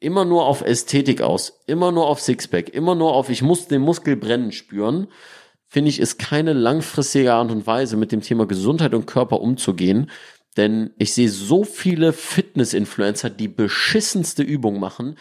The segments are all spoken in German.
immer nur auf Ästhetik aus, immer nur auf Sixpack, immer nur auf ich muss den Muskel brennen spüren, finde ich, ist keine langfristige Art und Weise, mit dem Thema Gesundheit und Körper umzugehen. Denn ich sehe so viele Fitness-Influencer, die beschissenste Übung machen.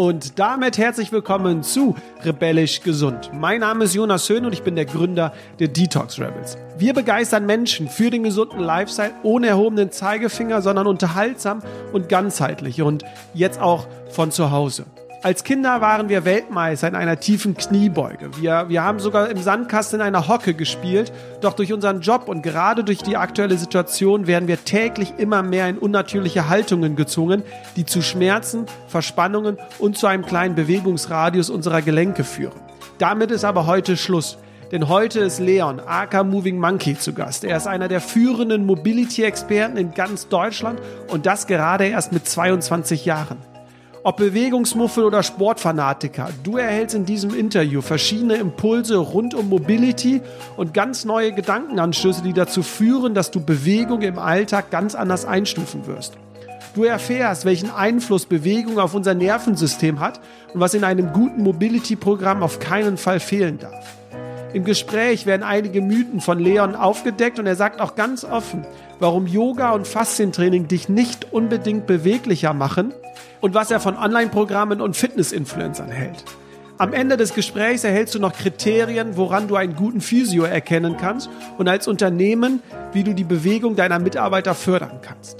Und damit herzlich willkommen zu Rebellisch Gesund. Mein Name ist Jonas Höhn und ich bin der Gründer der Detox Rebels. Wir begeistern Menschen für den gesunden Lifestyle ohne erhobenen Zeigefinger, sondern unterhaltsam und ganzheitlich und jetzt auch von zu Hause. Als Kinder waren wir Weltmeister in einer tiefen Kniebeuge. Wir, wir haben sogar im Sandkasten in einer Hocke gespielt. Doch durch unseren Job und gerade durch die aktuelle Situation werden wir täglich immer mehr in unnatürliche Haltungen gezwungen, die zu Schmerzen, Verspannungen und zu einem kleinen Bewegungsradius unserer Gelenke führen. Damit ist aber heute Schluss. Denn heute ist Leon, aka Moving Monkey, zu Gast. Er ist einer der führenden Mobility-Experten in ganz Deutschland und das gerade erst mit 22 Jahren. Ob Bewegungsmuffel oder Sportfanatiker, du erhältst in diesem Interview verschiedene Impulse rund um Mobility und ganz neue Gedankenanschlüsse, die dazu führen, dass du Bewegung im Alltag ganz anders einstufen wirst. Du erfährst, welchen Einfluss Bewegung auf unser Nervensystem hat und was in einem guten Mobility-Programm auf keinen Fall fehlen darf. Im Gespräch werden einige Mythen von Leon aufgedeckt und er sagt auch ganz offen, warum Yoga und Faszientraining dich nicht unbedingt beweglicher machen und was er von Online-Programmen und Fitness-Influencern hält. Am Ende des Gesprächs erhältst du noch Kriterien, woran du einen guten Physio erkennen kannst und als Unternehmen, wie du die Bewegung deiner Mitarbeiter fördern kannst.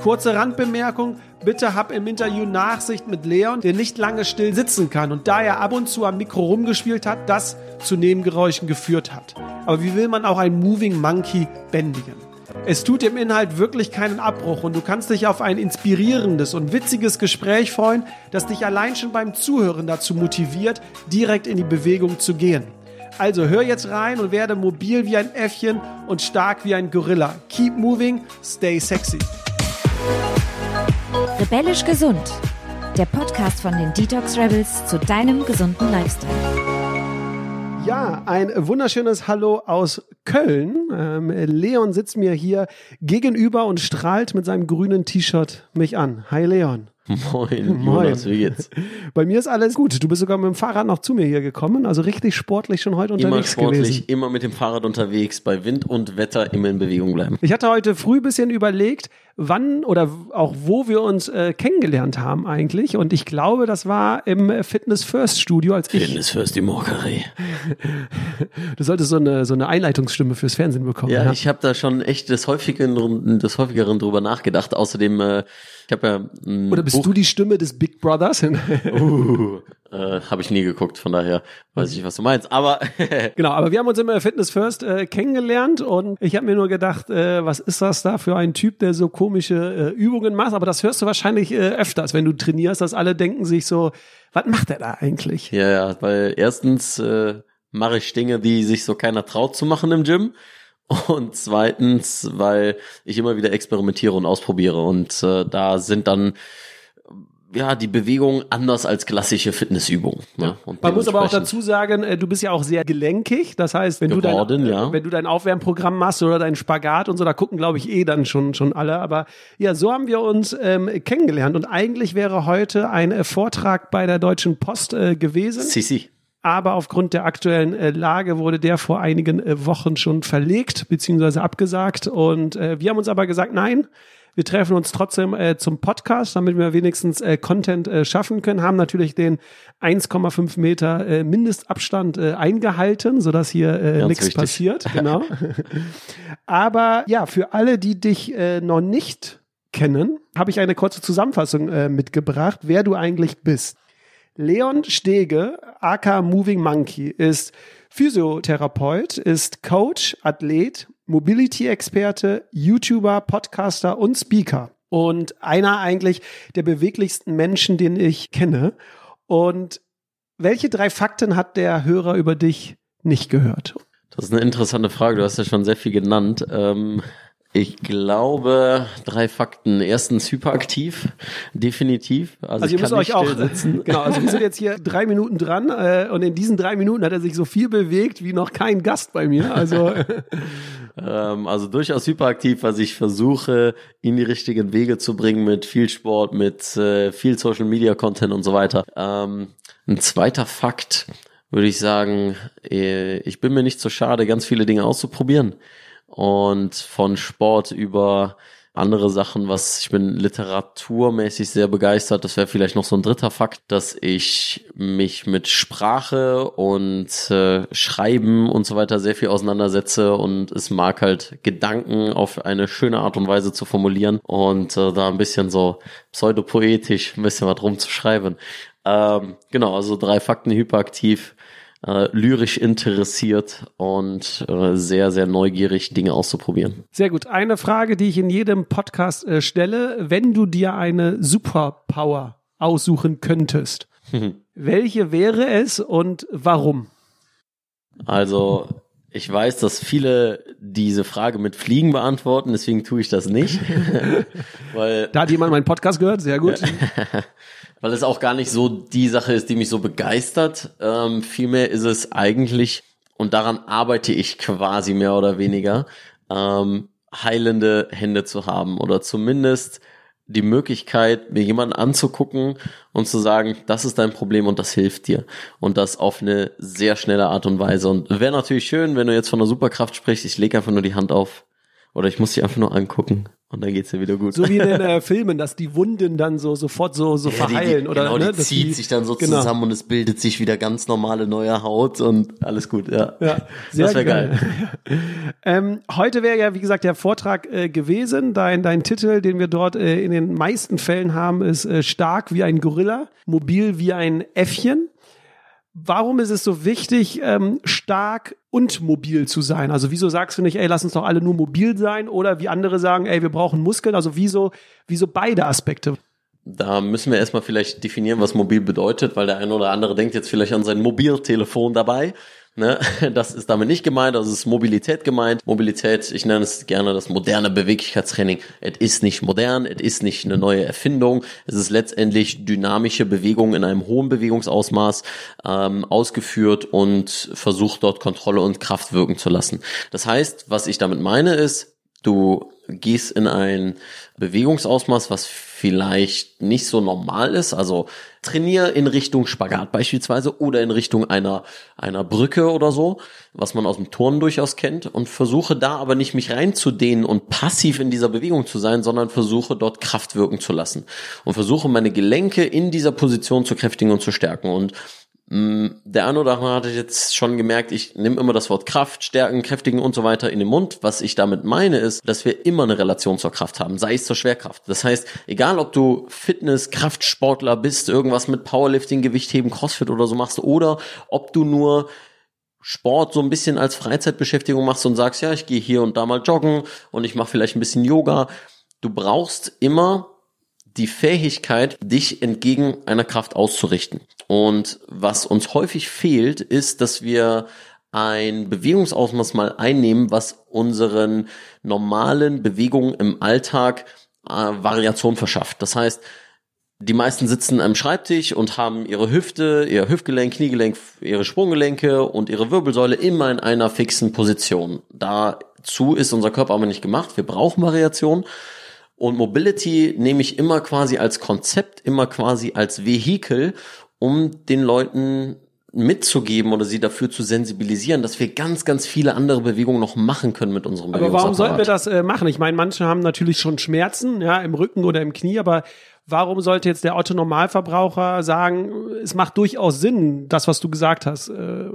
Kurze Randbemerkung, bitte hab im Interview Nachsicht mit Leon, der nicht lange still sitzen kann und da er ab und zu am Mikro rumgespielt hat, das zu Nebengeräuschen geführt hat. Aber wie will man auch einen Moving Monkey bändigen? Es tut dem Inhalt wirklich keinen Abbruch und du kannst dich auf ein inspirierendes und witziges Gespräch freuen, das dich allein schon beim Zuhören dazu motiviert, direkt in die Bewegung zu gehen. Also hör jetzt rein und werde mobil wie ein Äffchen und stark wie ein Gorilla. Keep moving, stay sexy. Rebellisch gesund. Der Podcast von den Detox Rebels zu deinem gesunden Lifestyle. Ja, ein wunderschönes Hallo aus Köln. Ähm, Leon sitzt mir hier gegenüber und strahlt mit seinem grünen T-Shirt mich an. Hi Leon. Moin, Jonas, wie geht's? Bei mir ist alles gut. Du bist sogar mit dem Fahrrad noch zu mir hier gekommen, also richtig sportlich schon heute Immer unterwegs sportlich, gewesen. immer mit dem Fahrrad unterwegs, bei Wind und Wetter immer in Bewegung bleiben. Ich hatte heute früh ein bisschen überlegt, wann oder auch wo wir uns äh, kennengelernt haben eigentlich. Und ich glaube, das war im Fitness First Studio, als ich. Fitness First die Morkerei. Du solltest so eine, so eine Einleitungsstimme fürs Fernsehen bekommen. Ja, ich habe da schon echt des häufigeren, des häufigeren drüber nachgedacht. Außerdem, äh, ich habe ja ein Oder bist Buch, du die Stimme des Big Brothers? uh, äh, habe ich nie geguckt, von daher weiß ich, was du meinst. Aber genau, aber wir haben uns immer Fitness First äh, kennengelernt und ich habe mir nur gedacht, äh, was ist das da für ein Typ, der so komische äh, Übungen macht? Aber das hörst du wahrscheinlich äh, öfters, wenn du trainierst, dass alle denken sich so, was macht er da eigentlich? ja, ja, weil erstens äh, mache ich Dinge, die sich so keiner traut zu machen im Gym. Und zweitens, weil ich immer wieder experimentiere und ausprobiere. Und äh, da sind dann ja die Bewegungen anders als klassische Fitnessübungen. Ne? Man muss aber auch dazu sagen, äh, du bist ja auch sehr gelenkig. Das heißt, wenn du Geworden, dein, ja. äh, wenn du dein Aufwärmprogramm machst oder deinen Spagat und so, da gucken, glaube ich, eh dann schon schon alle. Aber ja, so haben wir uns ähm, kennengelernt. Und eigentlich wäre heute ein äh, Vortrag bei der Deutschen Post äh, gewesen. Sisi. aber aufgrund der aktuellen äh, Lage wurde der vor einigen äh, Wochen schon verlegt bzw. abgesagt. Und wir haben uns aber gesagt, nein, wir treffen uns trotzdem äh, zum Podcast, damit wir wenigstens äh, Content äh, schaffen können, haben natürlich den 1,5 Meter äh, Mindestabstand äh, eingehalten, sodass hier äh, nichts passiert. Genau. aber ja, für alle, die dich äh, noch nicht kennen, habe ich eine kurze Zusammenfassung äh, mitgebracht, wer du eigentlich bist. Leon Stege, aka Moving Monkey, ist Physiotherapeut, ist Coach, Athlet, Mobility-Experte, YouTuber, Podcaster und Speaker. Und einer eigentlich der beweglichsten Menschen, den ich kenne. Und welche drei Fakten hat der Hörer über dich nicht gehört? Das ist eine interessante Frage. Du hast ja schon sehr viel genannt. Ähm, ich glaube, drei Fakten. Erstens hyperaktiv, definitiv. Also, Also ich ihr kann müsst euch auch, sitzen. genau, also wir sind jetzt hier drei Minuten dran äh, und in diesen drei Minuten hat er sich so viel bewegt wie noch kein Gast bei mir. Also ähm, also durchaus hyperaktiv, was ich versuche, in die richtigen Wege zu bringen mit viel Sport, mit äh, viel Social Media Content und so weiter. Ähm, ein zweiter Fakt würde ich sagen, äh, ich bin mir nicht so schade, ganz viele Dinge auszuprobieren. Und von Sport über andere Sachen, was ich bin literaturmäßig sehr begeistert. Das wäre vielleicht noch so ein dritter Fakt, dass ich mich mit Sprache und äh, Schreiben und so weiter sehr viel auseinandersetze und es mag halt Gedanken auf eine schöne Art und Weise zu formulieren und äh, da ein bisschen so pseudopoetisch ein bisschen was rumzuschreiben. Ähm, genau, also drei Fakten hyperaktiv äh, lyrisch interessiert und äh, sehr, sehr neugierig, Dinge auszuprobieren. Sehr gut. Eine Frage, die ich in jedem Podcast äh, stelle. Wenn du dir eine Superpower aussuchen könntest, welche wäre es und warum? Also, ich weiß, dass viele diese Frage mit Fliegen beantworten, deswegen tue ich das nicht. weil da hat jemand meinen Podcast gehört, sehr gut. Weil es auch gar nicht so die Sache ist, die mich so begeistert. Ähm, vielmehr ist es eigentlich, und daran arbeite ich quasi mehr oder weniger, ähm, heilende Hände zu haben oder zumindest die Möglichkeit, mir jemanden anzugucken und zu sagen, das ist dein Problem und das hilft dir. Und das auf eine sehr schnelle Art und Weise. Und wäre natürlich schön, wenn du jetzt von einer Superkraft sprichst, ich lege einfach nur die Hand auf oder ich muss dich einfach nur angucken. Und dann geht's ja wieder gut. So wie in den äh, Filmen, dass die Wunden dann so sofort so, so ja, verheilen. Die, die, oder, genau, ne? die zieht die, sich dann so genau. zusammen und es bildet sich wieder ganz normale neue Haut und alles gut, ja. ja sehr das wäre geil. geil. ähm, heute wäre ja, wie gesagt, der Vortrag äh, gewesen. Dein, dein Titel, den wir dort äh, in den meisten Fällen haben, ist äh, stark wie ein Gorilla, mobil wie ein Äffchen. Warum ist es so wichtig, ähm, stark und mobil zu sein? Also wieso sagst du nicht, ey, lass uns doch alle nur mobil sein? Oder wie andere sagen, ey, wir brauchen Muskeln? Also wieso, wieso beide Aspekte? Da müssen wir erstmal vielleicht definieren, was mobil bedeutet, weil der eine oder andere denkt jetzt vielleicht an sein Mobiltelefon dabei. Ne? Das ist damit nicht gemeint, also ist Mobilität gemeint. Mobilität, ich nenne es gerne das moderne Beweglichkeitstraining. Es ist nicht modern, es ist nicht eine neue Erfindung. Es ist letztendlich dynamische Bewegung in einem hohen Bewegungsausmaß ähm, ausgeführt und versucht dort Kontrolle und Kraft wirken zu lassen. Das heißt, was ich damit meine ist, du gehst in ein Bewegungsausmaß, was vielleicht nicht so normal ist. Also trainiere in Richtung Spagat beispielsweise oder in Richtung einer, einer Brücke oder so, was man aus dem Turnen durchaus kennt. Und versuche da aber nicht mich reinzudehnen und passiv in dieser Bewegung zu sein, sondern versuche dort Kraft wirken zu lassen. Und versuche meine Gelenke in dieser Position zu kräftigen und zu stärken. Und der eine oder andere hatte jetzt schon gemerkt, ich nehme immer das Wort Kraft, Stärken, Kräftigen und so weiter in den Mund. Was ich damit meine ist, dass wir immer eine Relation zur Kraft haben, sei es zur Schwerkraft. Das heißt, egal ob du Fitness, Kraftsportler bist, irgendwas mit Powerlifting, Gewichtheben, Crossfit oder so machst oder ob du nur Sport so ein bisschen als Freizeitbeschäftigung machst und sagst, ja, ich gehe hier und da mal joggen und ich mache vielleicht ein bisschen Yoga. Du brauchst immer die Fähigkeit, dich entgegen einer Kraft auszurichten. Und was uns häufig fehlt, ist, dass wir ein Bewegungsausmaß mal einnehmen, was unseren normalen Bewegungen im Alltag äh, Variation verschafft. Das heißt, die meisten sitzen am Schreibtisch und haben ihre Hüfte, ihr Hüftgelenk, Kniegelenk, ihre Sprunggelenke und ihre Wirbelsäule immer in einer fixen Position. Dazu ist unser Körper aber nicht gemacht. Wir brauchen Variation. Und Mobility nehme ich immer quasi als Konzept, immer quasi als Vehikel, um den Leuten mitzugeben oder sie dafür zu sensibilisieren, dass wir ganz, ganz viele andere Bewegungen noch machen können mit unserem Aber warum sollten wir das äh, machen? Ich meine, manche haben natürlich schon Schmerzen, ja, im Rücken oder im Knie, aber warum sollte jetzt der Otto Normalverbraucher sagen, es macht durchaus Sinn, das, was du gesagt hast, äh,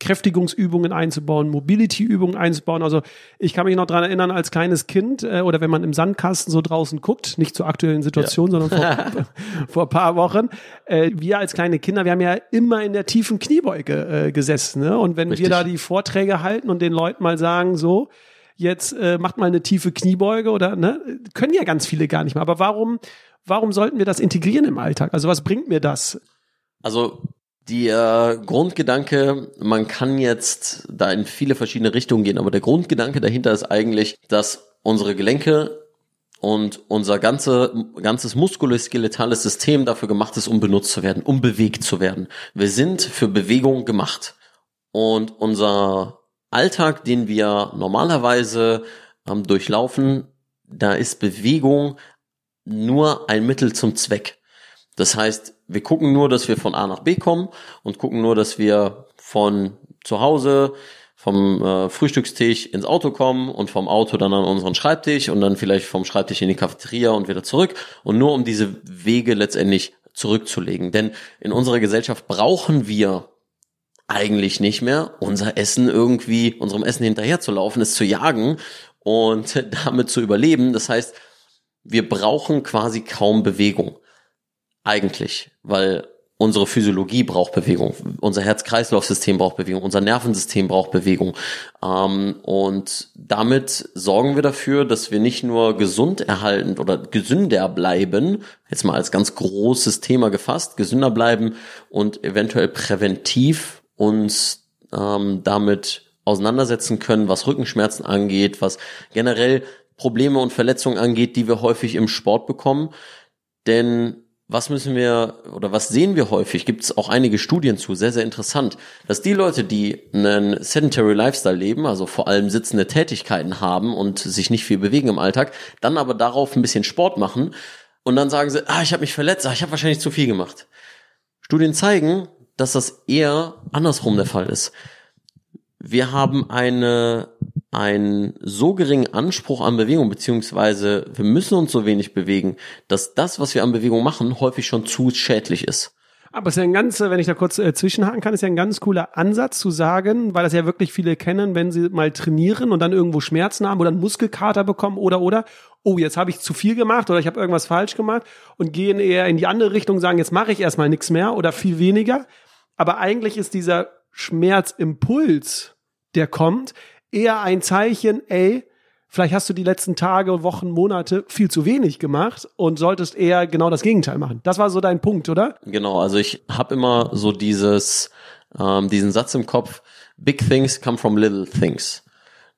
Kräftigungsübungen einzubauen, Mobility-Übungen einzubauen. Also ich kann mich noch dran erinnern, als kleines Kind äh, oder wenn man im Sandkasten so draußen guckt, nicht zur aktuellen Situation, ja. sondern vor, vor paar Wochen, äh, wir als kleine Kinder, wir haben ja immer in der tiefen Kniebeuge äh, gesessen. Ne? Und wenn Richtig. wir da die Vorträge halten und den Leuten mal sagen, so, jetzt äh, macht mal eine tiefe Kniebeuge oder ne, können ja ganz viele gar nicht mehr. Aber warum, warum sollten wir das integrieren im Alltag? Also was bringt mir das? Also der Grundgedanke, man kann jetzt da in viele verschiedene Richtungen gehen, aber der Grundgedanke dahinter ist eigentlich, dass unsere Gelenke und unser ganze, ganzes muskuloskeletales System dafür gemacht ist, um benutzt zu werden, um bewegt zu werden. Wir sind für Bewegung gemacht. Und unser Alltag, den wir normalerweise ähm, durchlaufen, da ist Bewegung nur ein Mittel zum Zweck. Das heißt, wir gucken nur, dass wir von A nach B kommen und gucken nur, dass wir von zu Hause vom äh, Frühstückstisch ins Auto kommen und vom Auto dann an unseren Schreibtisch und dann vielleicht vom Schreibtisch in die Cafeteria und wieder zurück und nur um diese Wege letztendlich zurückzulegen. Denn in unserer Gesellschaft brauchen wir eigentlich nicht mehr unser Essen irgendwie, unserem Essen hinterher zu laufen, es zu jagen und damit zu überleben. Das heißt, wir brauchen quasi kaum Bewegung. Eigentlich, weil unsere Physiologie braucht Bewegung, unser Herz-Kreislauf-System braucht Bewegung, unser Nervensystem braucht Bewegung. Ähm, und damit sorgen wir dafür, dass wir nicht nur gesund erhalten oder gesünder bleiben, jetzt mal als ganz großes Thema gefasst, gesünder bleiben und eventuell präventiv uns ähm, damit auseinandersetzen können, was Rückenschmerzen angeht, was generell Probleme und Verletzungen angeht, die wir häufig im Sport bekommen. Denn was müssen wir oder was sehen wir häufig? Gibt es auch einige Studien zu, sehr, sehr interessant, dass die Leute, die einen sedentary Lifestyle leben, also vor allem sitzende Tätigkeiten haben und sich nicht viel bewegen im Alltag, dann aber darauf ein bisschen Sport machen und dann sagen sie, ah, ich habe mich verletzt, ah, ich habe wahrscheinlich zu viel gemacht. Studien zeigen, dass das eher andersrum der Fall ist. Wir haben eine einen so geringen Anspruch an Bewegung, beziehungsweise wir müssen uns so wenig bewegen, dass das, was wir an Bewegung machen, häufig schon zu schädlich ist. Aber es ist ja ein ganz, wenn ich da kurz äh, zwischenhaken kann, ist ja ein ganz cooler Ansatz zu sagen, weil das ja wirklich viele kennen, wenn sie mal trainieren und dann irgendwo Schmerzen haben oder einen Muskelkater bekommen oder oder, oh, jetzt habe ich zu viel gemacht oder ich habe irgendwas falsch gemacht und gehen eher in die andere Richtung, sagen, jetzt mache ich erstmal nichts mehr oder viel weniger. Aber eigentlich ist dieser Schmerzimpuls, der kommt, eher ein Zeichen, ey, vielleicht hast du die letzten Tage, Wochen, Monate viel zu wenig gemacht und solltest eher genau das Gegenteil machen. Das war so dein Punkt, oder? Genau, also ich habe immer so dieses, ähm, diesen Satz im Kopf, Big things come from little things.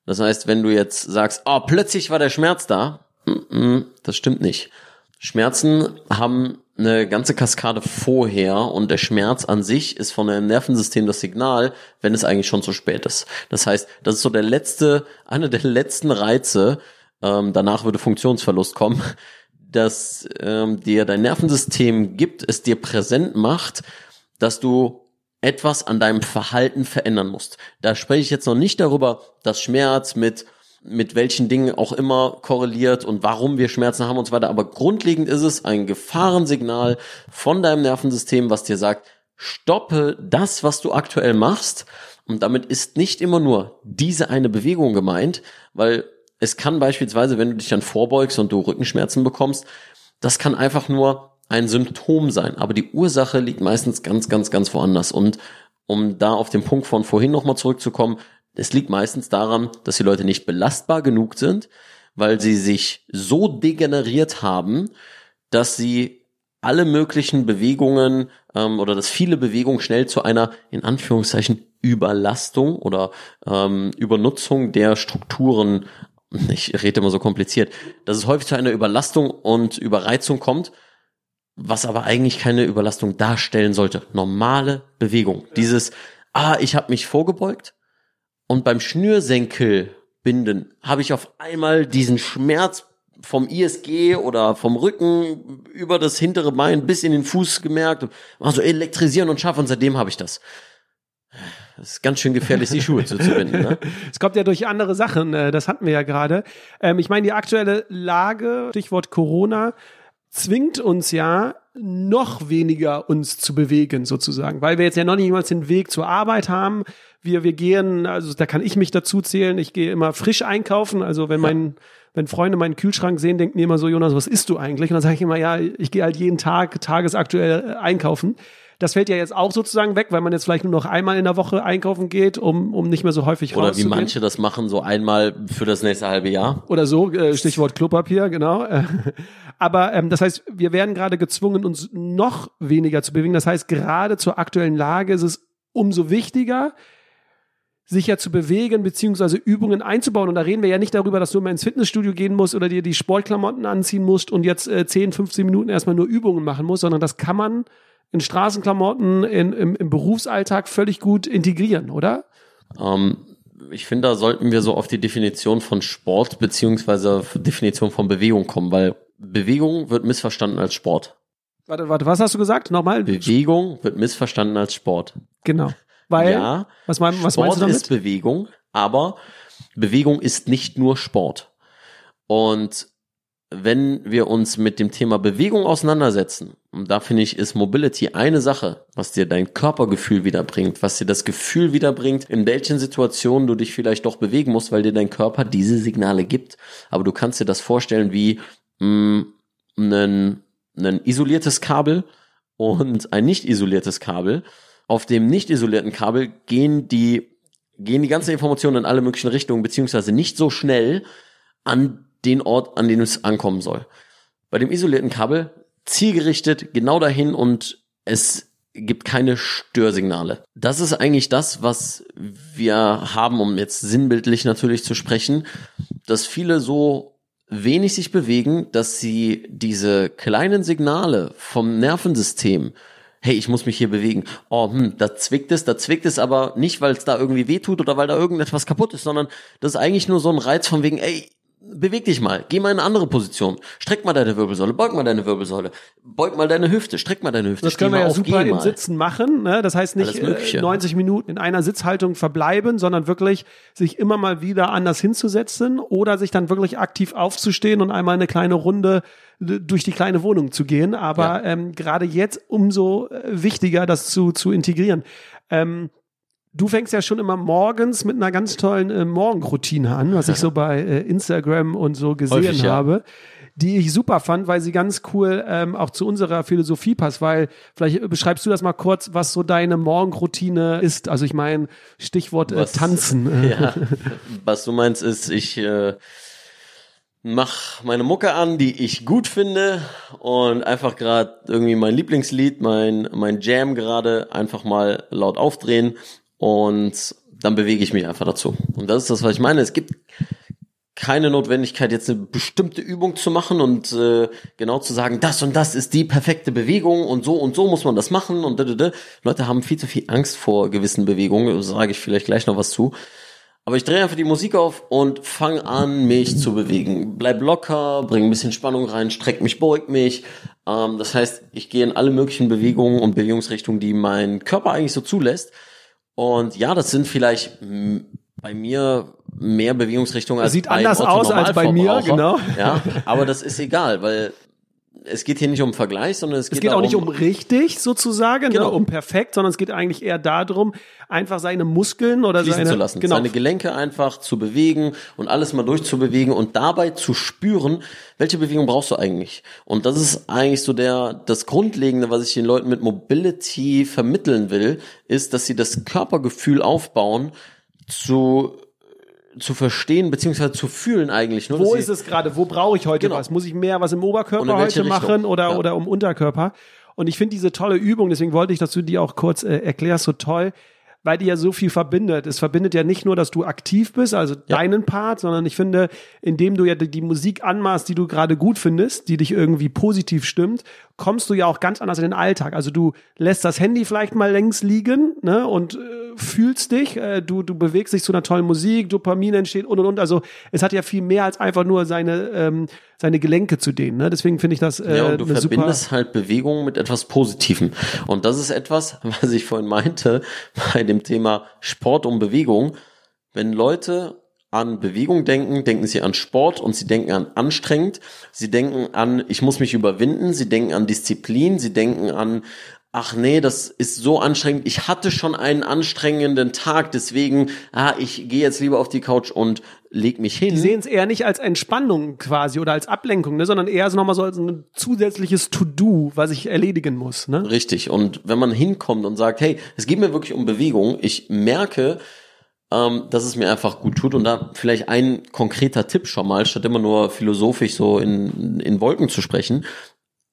Das heißt, wenn du jetzt sagst, oh, plötzlich war der Schmerz da, mm -mm, das stimmt nicht. Schmerzen haben eine ganze Kaskade vorher und der Schmerz an sich ist von dem Nervensystem das Signal, wenn es eigentlich schon zu spät ist. Das heißt, das ist so der letzte, einer der letzten Reize, ähm, danach würde Funktionsverlust kommen, dass ähm, dir dein Nervensystem gibt, es dir präsent macht, dass du etwas an deinem Verhalten verändern musst. Da spreche ich jetzt noch nicht darüber, dass Schmerz mit mit welchen Dingen auch immer korreliert und warum wir Schmerzen haben und so weiter. Aber grundlegend ist es ein Gefahrensignal von deinem Nervensystem, was dir sagt, stoppe das, was du aktuell machst. Und damit ist nicht immer nur diese eine Bewegung gemeint, weil es kann beispielsweise, wenn du dich dann vorbeugst und du Rückenschmerzen bekommst, das kann einfach nur ein Symptom sein. Aber die Ursache liegt meistens ganz, ganz, ganz woanders. Und um da auf den Punkt von vorhin nochmal zurückzukommen, es liegt meistens daran, dass die Leute nicht belastbar genug sind, weil sie sich so degeneriert haben, dass sie alle möglichen Bewegungen ähm, oder dass viele Bewegungen schnell zu einer in Anführungszeichen Überlastung oder ähm, Übernutzung der Strukturen, ich rede immer so kompliziert, dass es häufig zu einer Überlastung und Überreizung kommt, was aber eigentlich keine Überlastung darstellen sollte. Normale Bewegung. Dieses, ah, ich habe mich vorgebeugt, und beim Schnürsenkel binden habe ich auf einmal diesen Schmerz vom ISG oder vom Rücken über das hintere Bein bis in den Fuß gemerkt. War so elektrisieren und scharf und seitdem habe ich das. Das ist ganz schön gefährlich, die Schuhe zuzubinden. Ne? Es kommt ja durch andere Sachen, äh, das hatten wir ja gerade. Ähm, ich meine, die aktuelle Lage, Stichwort Corona, zwingt uns ja noch weniger uns zu bewegen sozusagen, weil wir jetzt ja noch nicht mal den Weg zur Arbeit haben. Wir, wir gehen, also da kann ich mich dazu zählen, ich gehe immer frisch einkaufen. Also wenn mein, wenn Freunde meinen Kühlschrank sehen, denken die immer so, Jonas, was isst du eigentlich? Und dann sage ich immer, ja, ich gehe halt jeden Tag tagesaktuell einkaufen. Das fällt ja jetzt auch sozusagen weg, weil man jetzt vielleicht nur noch einmal in der Woche einkaufen geht, um, um nicht mehr so häufig Oder wie manche das machen, so einmal für das nächste halbe Jahr. Oder so, äh, Stichwort Klopapier, genau. Aber ähm, das heißt, wir werden gerade gezwungen, uns noch weniger zu bewegen. Das heißt, gerade zur aktuellen Lage ist es umso wichtiger, sich ja zu bewegen, beziehungsweise Übungen einzubauen. Und da reden wir ja nicht darüber, dass du immer ins Fitnessstudio gehen musst oder dir die Sportklamotten anziehen musst und jetzt äh, 10, 15 Minuten erstmal nur Übungen machen musst, sondern das kann man in Straßenklamotten, in, im, im Berufsalltag völlig gut integrieren, oder? Ähm, ich finde, da sollten wir so auf die Definition von Sport beziehungsweise Definition von Bewegung kommen, weil Bewegung wird missverstanden als Sport. Warte, warte, was hast du gesagt? Nochmal? Bewegung wird missverstanden als Sport. Genau. Weil, ja, was, mein, was Sport meinst du damit? ist Bewegung, aber Bewegung ist nicht nur Sport. Und wenn wir uns mit dem Thema Bewegung auseinandersetzen, und da finde ich, ist Mobility eine Sache, was dir dein Körpergefühl wiederbringt, was dir das Gefühl wiederbringt, in welchen Situationen du dich vielleicht doch bewegen musst, weil dir dein Körper diese Signale gibt. Aber du kannst dir das vorstellen wie mh, ein, ein isoliertes Kabel und ein nicht isoliertes Kabel. Auf dem nicht isolierten Kabel gehen die, gehen die ganzen Informationen in alle möglichen Richtungen, beziehungsweise nicht so schnell an den Ort, an den es ankommen soll. Bei dem isolierten Kabel zielgerichtet genau dahin und es gibt keine Störsignale. Das ist eigentlich das, was wir haben, um jetzt sinnbildlich natürlich zu sprechen, dass viele so wenig sich bewegen, dass sie diese kleinen Signale vom Nervensystem hey, ich muss mich hier bewegen. Oh, hm, da zwickt es, da zwickt es aber nicht, weil es da irgendwie wehtut oder weil da irgendetwas kaputt ist, sondern das ist eigentlich nur so ein Reiz von wegen, ey, beweg dich mal, geh mal in eine andere Position, streck mal deine Wirbelsäule, beug mal deine Wirbelsäule, beug mal deine Hüfte, streck mal deine Hüfte. Das können wir ja auf, super im. Sitzen machen. Ne? Das heißt nicht äh, Mögliche. 90 Minuten in einer Sitzhaltung verbleiben, sondern wirklich sich immer mal wieder anders hinzusetzen oder sich dann wirklich aktiv aufzustehen und einmal eine kleine Runde d- durch die kleine Wohnung zu gehen. Aber ähm, gerade jetzt umso äh, wichtiger, das zu, zu integrieren. Ähm, Du fängst ja schon immer morgens mit einer ganz tollen äh, Morgenroutine an, was ich so bei äh, Instagram und so gesehen Häufig, ja. habe, die ich super fand, weil sie ganz cool ähm, auch zu unserer Philosophie passt. Weil vielleicht beschreibst du das mal kurz, was so deine Morgenroutine ist. Also ich meine Stichwort äh, Was- Tanzen. Äh, Ja, was du meinst ist, ich äh, mach meine Mucke an, die ich gut finde und einfach gerade irgendwie mein Lieblingslied, mein mein Jam gerade einfach mal laut aufdrehen und dann bewege ich mich einfach dazu. Und das ist das, was ich meine. Es gibt keine Notwendigkeit, jetzt eine bestimmte Übung zu machen und äh, genau zu sagen, das und das ist die perfekte Bewegung und so und so muss man das machen und da, da, da. Leute haben viel zu viel Angst vor gewissen Bewegungen, da sage ich vielleicht gleich noch was zu. Aber ich drehe einfach die Musik auf und fange an, mich zu bewegen. Bleib locker, bring ein bisschen Spannung rein, streck mich, beug mich. Ähm, das heißt, ich gehe in alle möglichen Bewegungen und Bewegungsrichtungen, die mein Körper eigentlich so zulässt. Und ja, das sind vielleicht bei mir mehr Bewegungsrichtungen als Sieht anders aus als bei mir, genau. Ja, aber das ist egal, weil es geht hier nicht um Vergleich, sondern es geht, Es geht auch nicht darum, um richtig sozusagen, Genau. ne, um perfekt, sondern es geht eigentlich eher darum, einfach seine Muskeln oder fließen seine, zu lassen, genau, seine Gelenke einfach zu bewegen und alles mal durchzubewegen und dabei zu spüren, welche Bewegung brauchst du eigentlich? Und das ist eigentlich so der das Grundlegende, was ich den Leuten mit Mobility vermitteln will, ist, dass sie das Körpergefühl aufbauen zu zu verstehen beziehungsweise zu fühlen eigentlich nur. Wo ist es gerade? Wo brauche ich heute Genau. was? Muss ich mehr was im Oberkörper heute machen Richtung? oder, Ja. oder um Unterkörper? Und ich finde diese tolle Übung, deswegen wollte ich, dass du die auch kurz äh, erklärst, so toll, weil die ja so viel verbindet. Es verbindet ja nicht nur, dass du aktiv bist, also deinen Part, sondern ich finde, indem du ja die, die Musik anmachst, die du gerade gut findest, die dich irgendwie positiv stimmt, kommst du ja auch ganz anders in den Alltag. Also du lässt das Handy vielleicht mal längs liegen ne, und äh, fühlst dich, äh, du, du bewegst dich zu einer tollen Musik, Dopamin entsteht und und und. Also es hat ja viel mehr als einfach nur seine, ähm, seine Gelenke zu dehnen. Ne? Deswegen finde ich das äh, Ja, und du verbindest halt Bewegung mit etwas Positivem. Und das ist etwas, was ich vorhin meinte, bei dem Thema Sport und Bewegung. Wenn Leute an Bewegung denken, denken sie an Sport und sie denken an anstrengend. Sie denken an, ich muss mich überwinden. Sie denken an Disziplin. Sie denken an, ach nee, das ist so anstrengend. Ich hatte schon einen anstrengenden Tag, deswegen, ah, ich gehe jetzt lieber auf die Couch und leg mich hin. Die sehen es eher nicht als Entspannung quasi oder als Ablenkung, ne, sondern eher so nochmal so als ein zusätzliches To-Do, was ich erledigen muss. Ne? Richtig. Und wenn man hinkommt und sagt, hey, es geht mir wirklich um Bewegung, ich merke, ähm, dass es mir einfach gut tut. Und da vielleicht ein konkreter Tipp schon mal, statt immer nur philosophisch so in, in Wolken zu sprechen,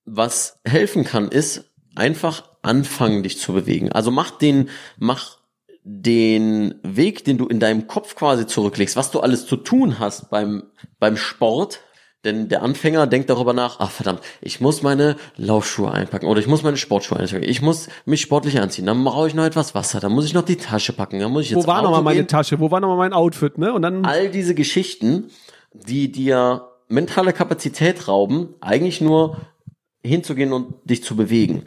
was helfen kann, ist einfach anfangen, dich zu bewegen. Also mach den, mach den Weg, den du in deinem Kopf quasi zurücklegst, was du alles zu tun hast beim, beim Sport, Denn der Anfänger denkt darüber nach, ach verdammt, ich muss meine Laufschuhe einpacken oder ich muss meine Sportschuhe einpacken. Ich muss mich sportlich anziehen. Dann brauche ich noch etwas Wasser. Dann muss ich noch die Tasche packen. Dann muss ich jetzt Wo war nochmal meine. Tasche? Wo war nochmal mein Outfit, ne? Und dann, All diese Geschichten, die dir mentale Kapazität rauben, eigentlich nur hinzugehen und dich zu bewegen.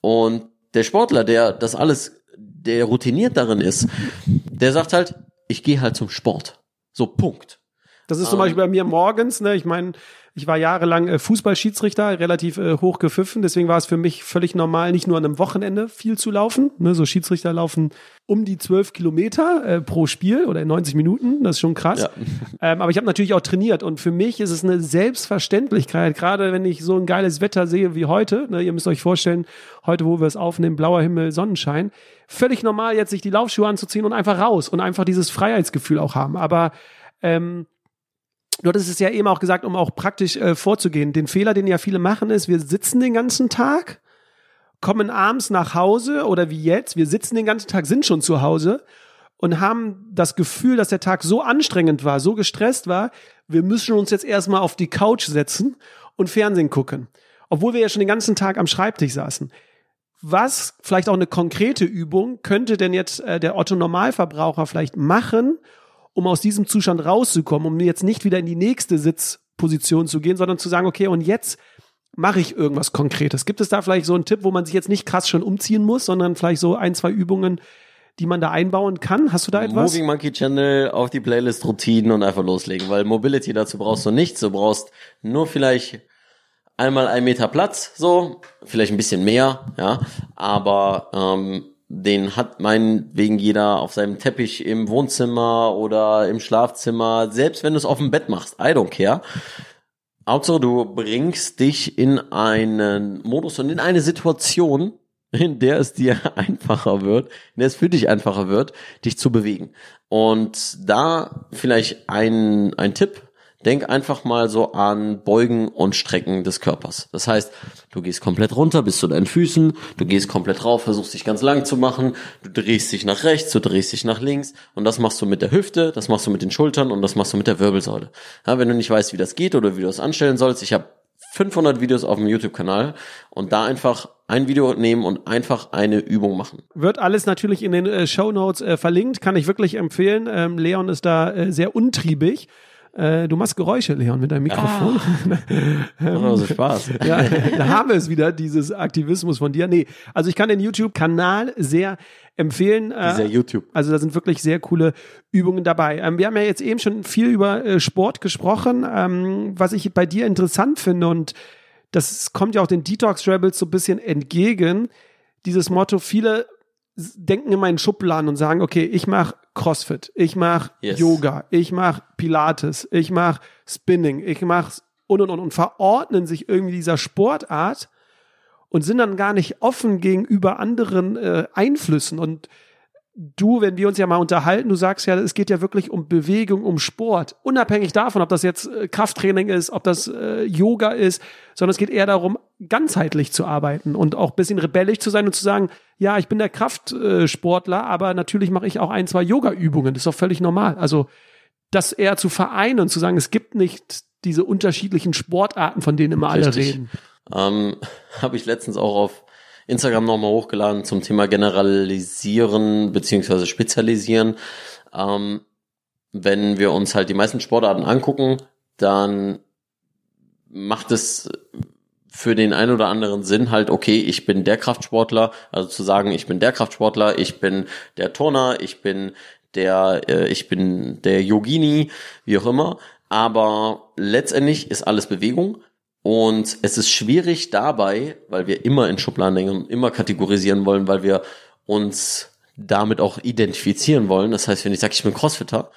Und der Sportler, der das alles, der routiniert darin ist, der sagt halt, ich gehe halt zum Sport. So, Punkt. Das ist zum ähm, Beispiel bei mir morgens, ne? Ich meine, ich war jahrelang äh, Fußballschiedsrichter, relativ äh, hoch gepfiffen, deswegen war es für mich völlig normal, nicht nur an einem Wochenende viel zu laufen. Ne? So Schiedsrichter laufen um die 12 Kilometer äh, pro Spiel oder in 90 Minuten, das ist schon krass. Ja. Ähm, aber ich habe natürlich auch trainiert und für mich ist es eine Selbstverständlichkeit, gerade wenn ich so ein geiles Wetter sehe wie heute. Ne, ihr müsst euch vorstellen, heute, wo wir es aufnehmen, blauer Himmel, Sonnenschein. Völlig normal, jetzt sich die Laufschuhe anzuziehen und einfach raus und einfach dieses Freiheitsgefühl auch haben. Aber ähm, Du hattest es ja eben auch gesagt, um auch praktisch äh, vorzugehen. Den Fehler, den ja viele machen, ist, wir sitzen den ganzen Tag, kommen abends nach Hause oder wie jetzt, wir sitzen den ganzen Tag, sind schon zu Hause und haben das Gefühl, dass der Tag so anstrengend war, so gestresst war, wir müssen uns jetzt erstmal auf die Couch setzen und Fernsehen gucken. Obwohl wir ja schon den ganzen Tag am Schreibtisch saßen. Was, vielleicht auch eine konkrete Übung, könnte denn jetzt äh, der Otto Normalverbraucher vielleicht machen, um aus diesem Zustand rauszukommen, um jetzt nicht wieder in die nächste Sitzposition zu gehen, sondern zu sagen, okay, und jetzt mache ich irgendwas Konkretes. Gibt es da vielleicht so einen Tipp, wo man sich jetzt nicht krass schon umziehen muss, sondern vielleicht so ein, zwei Übungen, die man da einbauen kann? Hast du da etwas? Moving Monkey Channel auf die Playlist Routinen und einfach loslegen, weil Mobility dazu brauchst du nichts. Du brauchst nur vielleicht einmal ein Meter Platz, so, vielleicht ein bisschen mehr, ja, aber ähm, den hat meinetwegen jeder auf seinem Teppich im Wohnzimmer oder im Schlafzimmer, selbst wenn du es auf dem Bett machst, I don't care. Hauptsache, du bringst dich in einen Modus und in eine Situation, in der es dir einfacher wird, in der es für dich einfacher wird, dich zu bewegen. Und da vielleicht ein, ein Tipp, denk einfach mal so an Beugen und Strecken des Körpers. Das heißt, du gehst komplett runter bis zu deinen Füßen, du gehst komplett rauf, versuchst dich ganz lang zu machen, du drehst dich nach rechts, du drehst dich nach links und das machst du mit der Hüfte, das machst du mit den Schultern und das machst du mit der Wirbelsäule. Ja, wenn du nicht weißt, wie das geht oder wie du das anstellen sollst, ich habe 500 Videos auf dem YouTube-Kanal und da einfach ein Video nehmen und einfach eine Übung machen. Wird alles natürlich in den äh, Show Notes äh, verlinkt, kann ich wirklich empfehlen. Ähm, Leon ist da äh, sehr untriebig. Äh, du machst Geräusche, Leon, mit deinem Mikrofon. Macht aber so Spaß. ja, da haben wir es wieder, dieses Aktivismus von dir. Nee, also ich kann den YouTube-Kanal sehr empfehlen. Äh, Dieser YouTube. Also da sind wirklich sehr coole Übungen dabei. Ähm, wir haben ja jetzt eben schon viel über äh, Sport gesprochen, ähm, was ich bei dir interessant finde und das kommt ja auch den Detox Rebels so ein bisschen entgegen. Dieses Motto, viele denken in Schubladen und sagen, okay, ich mache CrossFit, ich mache Yes. Yoga, ich mache Pilates, ich mache Spinning, ich mache und und und und verordnen sich irgendwie dieser Sportart und sind dann gar nicht offen gegenüber anderen äh, Einflüssen. Und du, wenn wir uns ja mal unterhalten, du sagst ja, es geht ja wirklich um Bewegung, um Sport. Unabhängig davon, ob das jetzt äh, Krafttraining ist, ob das äh, Yoga ist, sondern es geht eher darum, ganzheitlich zu arbeiten und auch ein bisschen rebellisch zu sein und zu sagen, ja, ich bin der Kraftsportler, aber natürlich mache ich auch ein, zwei Yoga-Übungen. Das ist doch völlig normal. Also das eher zu vereinen und zu sagen, es gibt nicht diese unterschiedlichen Sportarten, von denen immer alle Richtig. reden. Ähm, Habe ich letztens auch auf Instagram nochmal hochgeladen zum Thema Generalisieren beziehungsweise Spezialisieren. Ähm, wenn wir uns halt die meisten Sportarten angucken, dann macht es für den einen oder anderen Sinn halt, okay, ich bin der Kraftsportler, also zu sagen, ich bin der Kraftsportler, ich bin der Turner, ich bin der, äh, ich bin der Yogini, wie auch immer. Aber letztendlich ist alles Bewegung und es ist schwierig dabei, weil wir immer in Schubladen denken und immer kategorisieren wollen, weil wir uns damit auch identifizieren wollen. Das heißt, wenn ich sage, ich bin Crossfitter,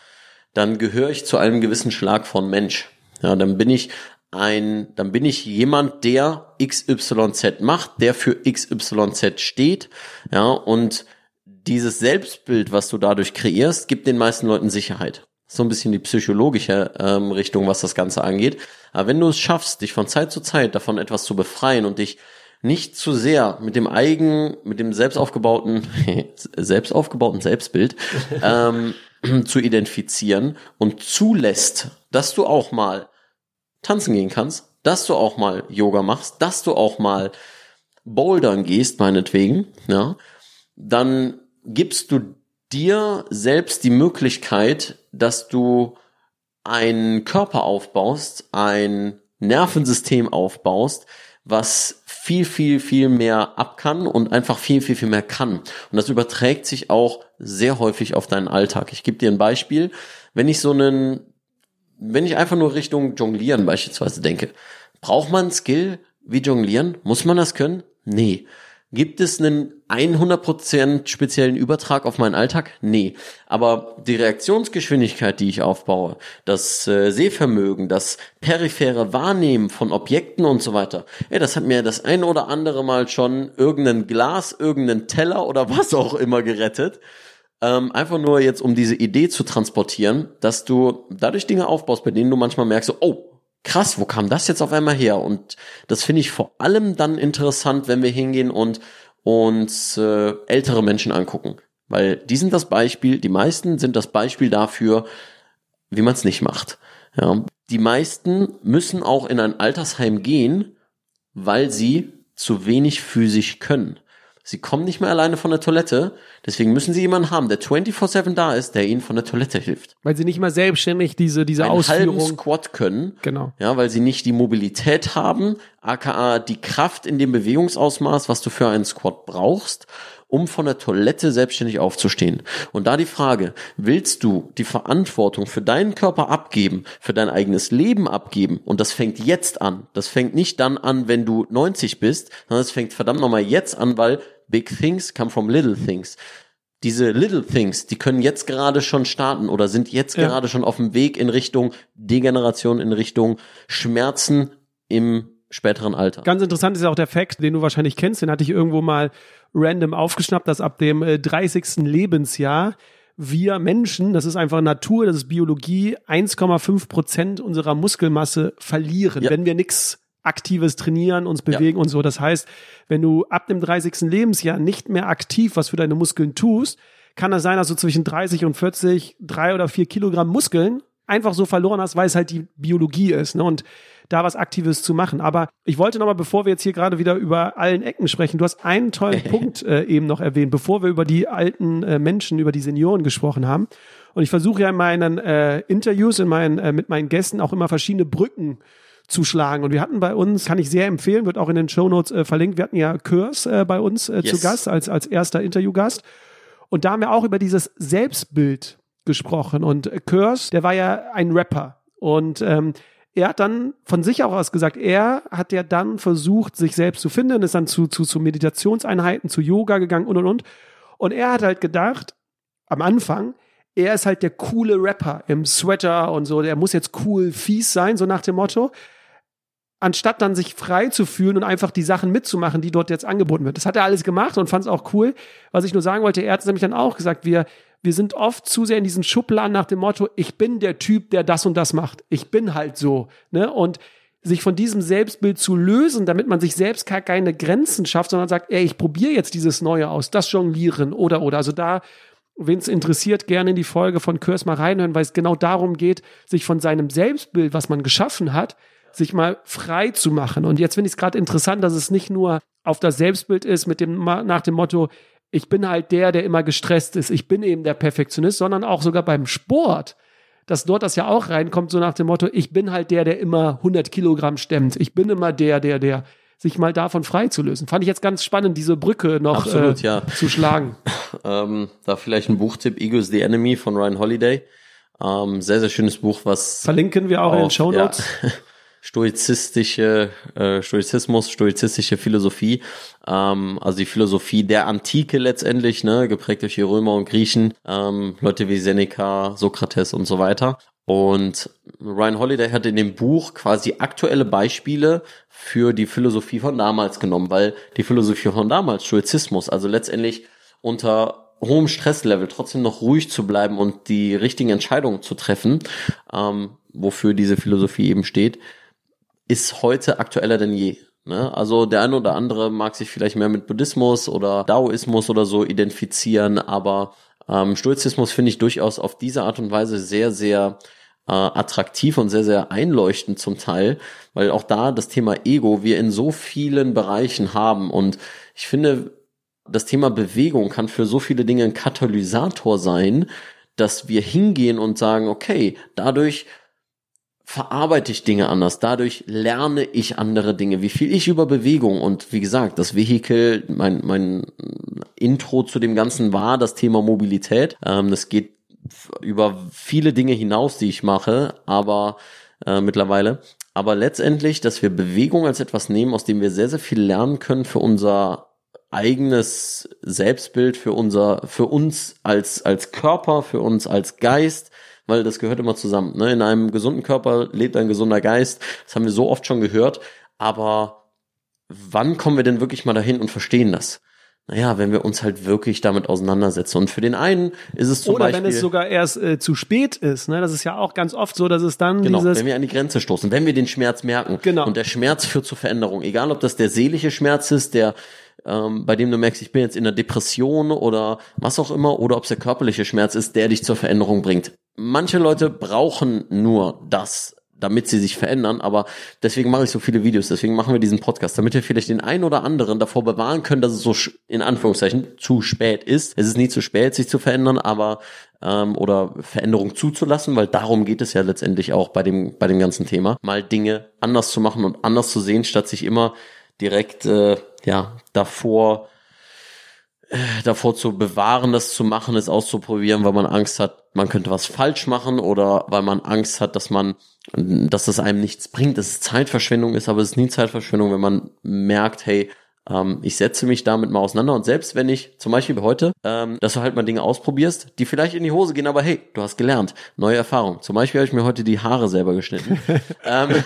dann gehöre ich zu einem gewissen Schlag von Mensch. Ja, dann bin ich ein, dann bin ich jemand, der XYZ macht, der für XYZ steht, ja, und dieses Selbstbild, was du dadurch kreierst, gibt den meisten Leuten Sicherheit. So ein bisschen die psychologische ähm, Richtung, was das Ganze angeht. Aber wenn du es schaffst, dich von Zeit zu Zeit davon etwas zu befreien und dich nicht zu sehr mit dem eigen, mit dem selbst aufgebauten, selbst aufgebauten Selbstbild ähm, zu identifizieren und zulässt, dass du auch mal tanzen gehen kannst, dass du auch mal Yoga machst, dass du auch mal bouldern gehst, meinetwegen, ja, dann gibst du dir selbst die Möglichkeit, dass du einen Körper aufbaust, ein Nervensystem aufbaust, was viel, viel, viel mehr ab kann und einfach viel, viel, viel mehr kann. Und das überträgt sich auch sehr häufig auf deinen Alltag. Ich gebe dir ein Beispiel. Wenn ich so einen, wenn ich einfach nur Richtung Jonglieren beispielsweise denke, braucht man Skill wie Jonglieren? Muss man das können? Nee. Gibt es einen 100% speziellen Übertrag auf meinen Alltag? Nee. Aber die Reaktionsgeschwindigkeit, die ich aufbaue, das äh, Sehvermögen, das periphere Wahrnehmen von Objekten und so weiter, ey, das hat mir das ein oder andere Mal schon irgendein Glas, irgendeinen Teller oder was auch immer gerettet. Ähm, einfach nur jetzt, um diese Idee zu transportieren, dass du dadurch Dinge aufbaust, bei denen du manchmal merkst, so, oh, krass, wo kam das jetzt auf einmal her? Und das finde ich vor allem dann interessant, wenn wir hingehen und uns äh, ältere Menschen angucken. Weil die sind das Beispiel, die meisten sind das Beispiel dafür, wie man es nicht macht. Ja. Die meisten müssen auch in ein Altersheim gehen, weil sie zu wenig physisch können. Sie kommen nicht mehr alleine von der Toilette, deswegen müssen sie jemanden haben, der 24/7 da ist, der ihnen von der Toilette hilft. Weil sie nicht mal selbstständig diese diese Einen Ausführung. halben Squat können, Genau. ja, weil sie nicht die Mobilität haben, aka die Kraft in dem Bewegungsausmaß, was du für einen Squat brauchst, um von der Toilette selbstständig aufzustehen. Und da die Frage, willst du die Verantwortung für deinen Körper abgeben, für dein eigenes Leben abgeben? Und das fängt jetzt an. Das fängt nicht dann an, wenn du 90 bist, sondern es fängt verdammt nochmal jetzt an, weil big things come from little things diese Little Things, die können jetzt gerade schon starten oder sind jetzt Ja. gerade schon auf dem Weg in Richtung Degeneration, in Richtung Schmerzen im späteren Alter. Ganz interessant ist ja auch der Fakt, den du wahrscheinlich kennst, den hatte ich irgendwo mal random aufgeschnappt, dass ab dem äh, 30. Lebensjahr wir Menschen, das ist einfach Natur, das ist Biologie, 1,5 Prozent unserer Muskelmasse verlieren, Ja. wenn wir nichts Aktives trainieren, uns bewegen und so. Das heißt, wenn du ab dem 30. Lebensjahr nicht mehr aktiv was für deine Muskeln tust, kann das sein, dass du zwischen 30 und 40 drei oder vier Kilogramm Muskeln einfach so verloren hast, weil es halt die Biologie ist. Ne? Und da was Aktives zu machen. Aber ich wollte nochmal, bevor wir jetzt hier gerade wieder über allen Ecken sprechen, du hast einen tollen Punkt äh, eben noch erwähnt, bevor wir über die alten äh, Menschen, über die Senioren gesprochen haben. Und ich versuche ja in meinen äh, Interviews, in meinen, äh, mit meinen Gästen auch immer verschiedene Brücken zu schlagen. Und wir hatten bei uns, kann ich sehr empfehlen, wird auch in den Shownotes äh, verlinkt, wir hatten ja Kurs äh, bei uns äh, zu Yes. Gast, als, als erster Interviewgast. Und da haben wir auch über dieses Selbstbild gesprochen. Und Kurs, der war ja ein Rapper. Und ähm, er hat dann von sich auch aus gesagt, er hat ja dann versucht, sich selbst zu finden, ist dann zu, zu, zu Meditationseinheiten, zu Yoga gegangen und und und. Und er hat halt gedacht, am Anfang, er ist halt der coole Rapper im Sweater und so, der muss jetzt cool fies sein, so nach dem Motto. Anstatt dann sich frei zu fühlen und einfach die Sachen mitzumachen, die dort jetzt angeboten wird. Das hat er alles gemacht und fand es auch cool. Was ich nur sagen wollte, er hat nämlich dann auch gesagt, wir, wir sind oft zu sehr in diesen Schubladen nach dem Motto, ich bin der Typ, der das und das macht. Ich bin halt so. Ne? Und sich von diesem Selbstbild zu lösen, damit man sich selbst gar keine Grenzen schafft, sondern sagt, ey, ich probiere jetzt dieses Neue aus, das Jonglieren oder oder. Also da, wen es interessiert, gerne in die Folge von Kurs mal reinhören, weil es genau darum geht, sich von seinem Selbstbild, was man geschaffen hat, sich mal frei zu machen. Und jetzt finde ich es gerade interessant, dass es nicht nur auf das Selbstbild ist mit dem nach dem Motto, ich bin halt der, der immer gestresst ist, ich bin eben der Perfektionist, sondern auch sogar beim Sport, dass dort das ja auch reinkommt, so nach dem Motto, ich bin halt der, der immer 100 Kilogramm stemmt, ich bin immer der, der, der sich mal davon frei zu lösen. Fand ich jetzt ganz spannend, diese Brücke noch Absolut, äh, ja. zu schlagen. Ähm, da vielleicht ein Buchtipp, Ego is the Enemy von Ryan Holiday. Ähm, sehr, sehr schönes Buch, was Verlinken wir auch, in den Show Notes. Ja, stoizistische, äh, Stoizismus, stoizistische Philosophie, ähm, also die Philosophie der Antike letztendlich, ne, geprägt durch die Römer und Griechen, ähm, Leute wie Seneca, Sokrates und so weiter. Und Ryan Holiday hat in dem Buch quasi aktuelle Beispiele für die Philosophie von damals genommen, weil die Philosophie von damals, Stoizismus, also letztendlich unter hohem Stresslevel trotzdem noch ruhig zu bleiben und die richtigen Entscheidungen zu treffen, ähm, wofür diese Philosophie eben steht, ist heute aktueller denn je. Ne? Also der eine oder andere mag sich vielleicht mehr mit Buddhismus oder Daoismus oder so identifizieren, aber ähm, Stoizismus finde ich durchaus auf diese Art und Weise sehr, sehr äh, attraktiv und sehr, sehr einleuchtend zum Teil, weil auch da das Thema Ego wir in so vielen Bereichen haben und ich finde, das Thema Bewegung kann für so viele Dinge ein Katalysator sein, dass wir hingehen und sagen, okay, dadurch verarbeite ich Dinge anders, dadurch lerne ich andere Dinge, wie viel ich über Bewegung und wie gesagt, das Vehikel, mein, mein Intro zu dem Ganzen war das Thema Mobilität. Ähm, das geht über viele Dinge hinaus, die ich mache, aber äh, mittlerweile. Aber letztendlich, dass wir Bewegung als etwas nehmen, aus dem wir sehr, sehr viel lernen können für unser eigenes Selbstbild, für unser, für uns als, als Körper, für uns als Geist, weil das gehört immer zusammen. Ne? In einem gesunden Körper lebt ein gesunder Geist. Das haben wir so oft schon gehört. Aber wann kommen wir denn wirklich mal dahin und verstehen das? Naja, wenn wir uns halt wirklich damit auseinandersetzen. Und für den einen ist es zum Oder Beispiel. wenn es sogar erst äh, zu spät ist. Ne? Das ist ja auch ganz oft so, dass es dann Genau, wenn wir an die Grenze stoßen, wenn wir den Schmerz merken. Genau. Und der Schmerz führt zur Veränderung. Egal, ob das der seelische Schmerz ist, der ähm, bei dem du merkst, ich bin jetzt in einer Depression oder was auch immer, oder ob es der körperliche Schmerz ist, der dich zur Veränderung bringt. Manche Leute brauchen nur das, damit sie sich verändern, aber deswegen mache ich so viele Videos, deswegen machen wir diesen Podcast, damit wir vielleicht den einen oder anderen davor bewahren können, dass es so in Anführungszeichen zu spät ist. Es ist nie zu spät, sich zu verändern, aber ähm, oder Veränderung zuzulassen, weil darum geht es ja letztendlich auch bei dem bei dem ganzen Thema, mal Dinge anders zu machen und anders zu sehen, statt sich immer direkt äh, ja davor äh, davor zu bewahren, das zu machen, es auszuprobieren, weil man Angst hat, man könnte was falsch machen oder weil man Angst hat, dass man, dass das einem nichts bringt, dass es Zeitverschwendung ist, aber es ist nie Zeitverschwendung, wenn man merkt, hey, ähm, ich setze mich damit mal auseinander und selbst wenn ich, zum Beispiel heute, ähm, dass du halt mal Dinge ausprobierst, die vielleicht in die Hose gehen, aber hey, du hast gelernt, neue Erfahrung. Zum Beispiel habe ich mir heute die Haare selber geschnitten. ähm,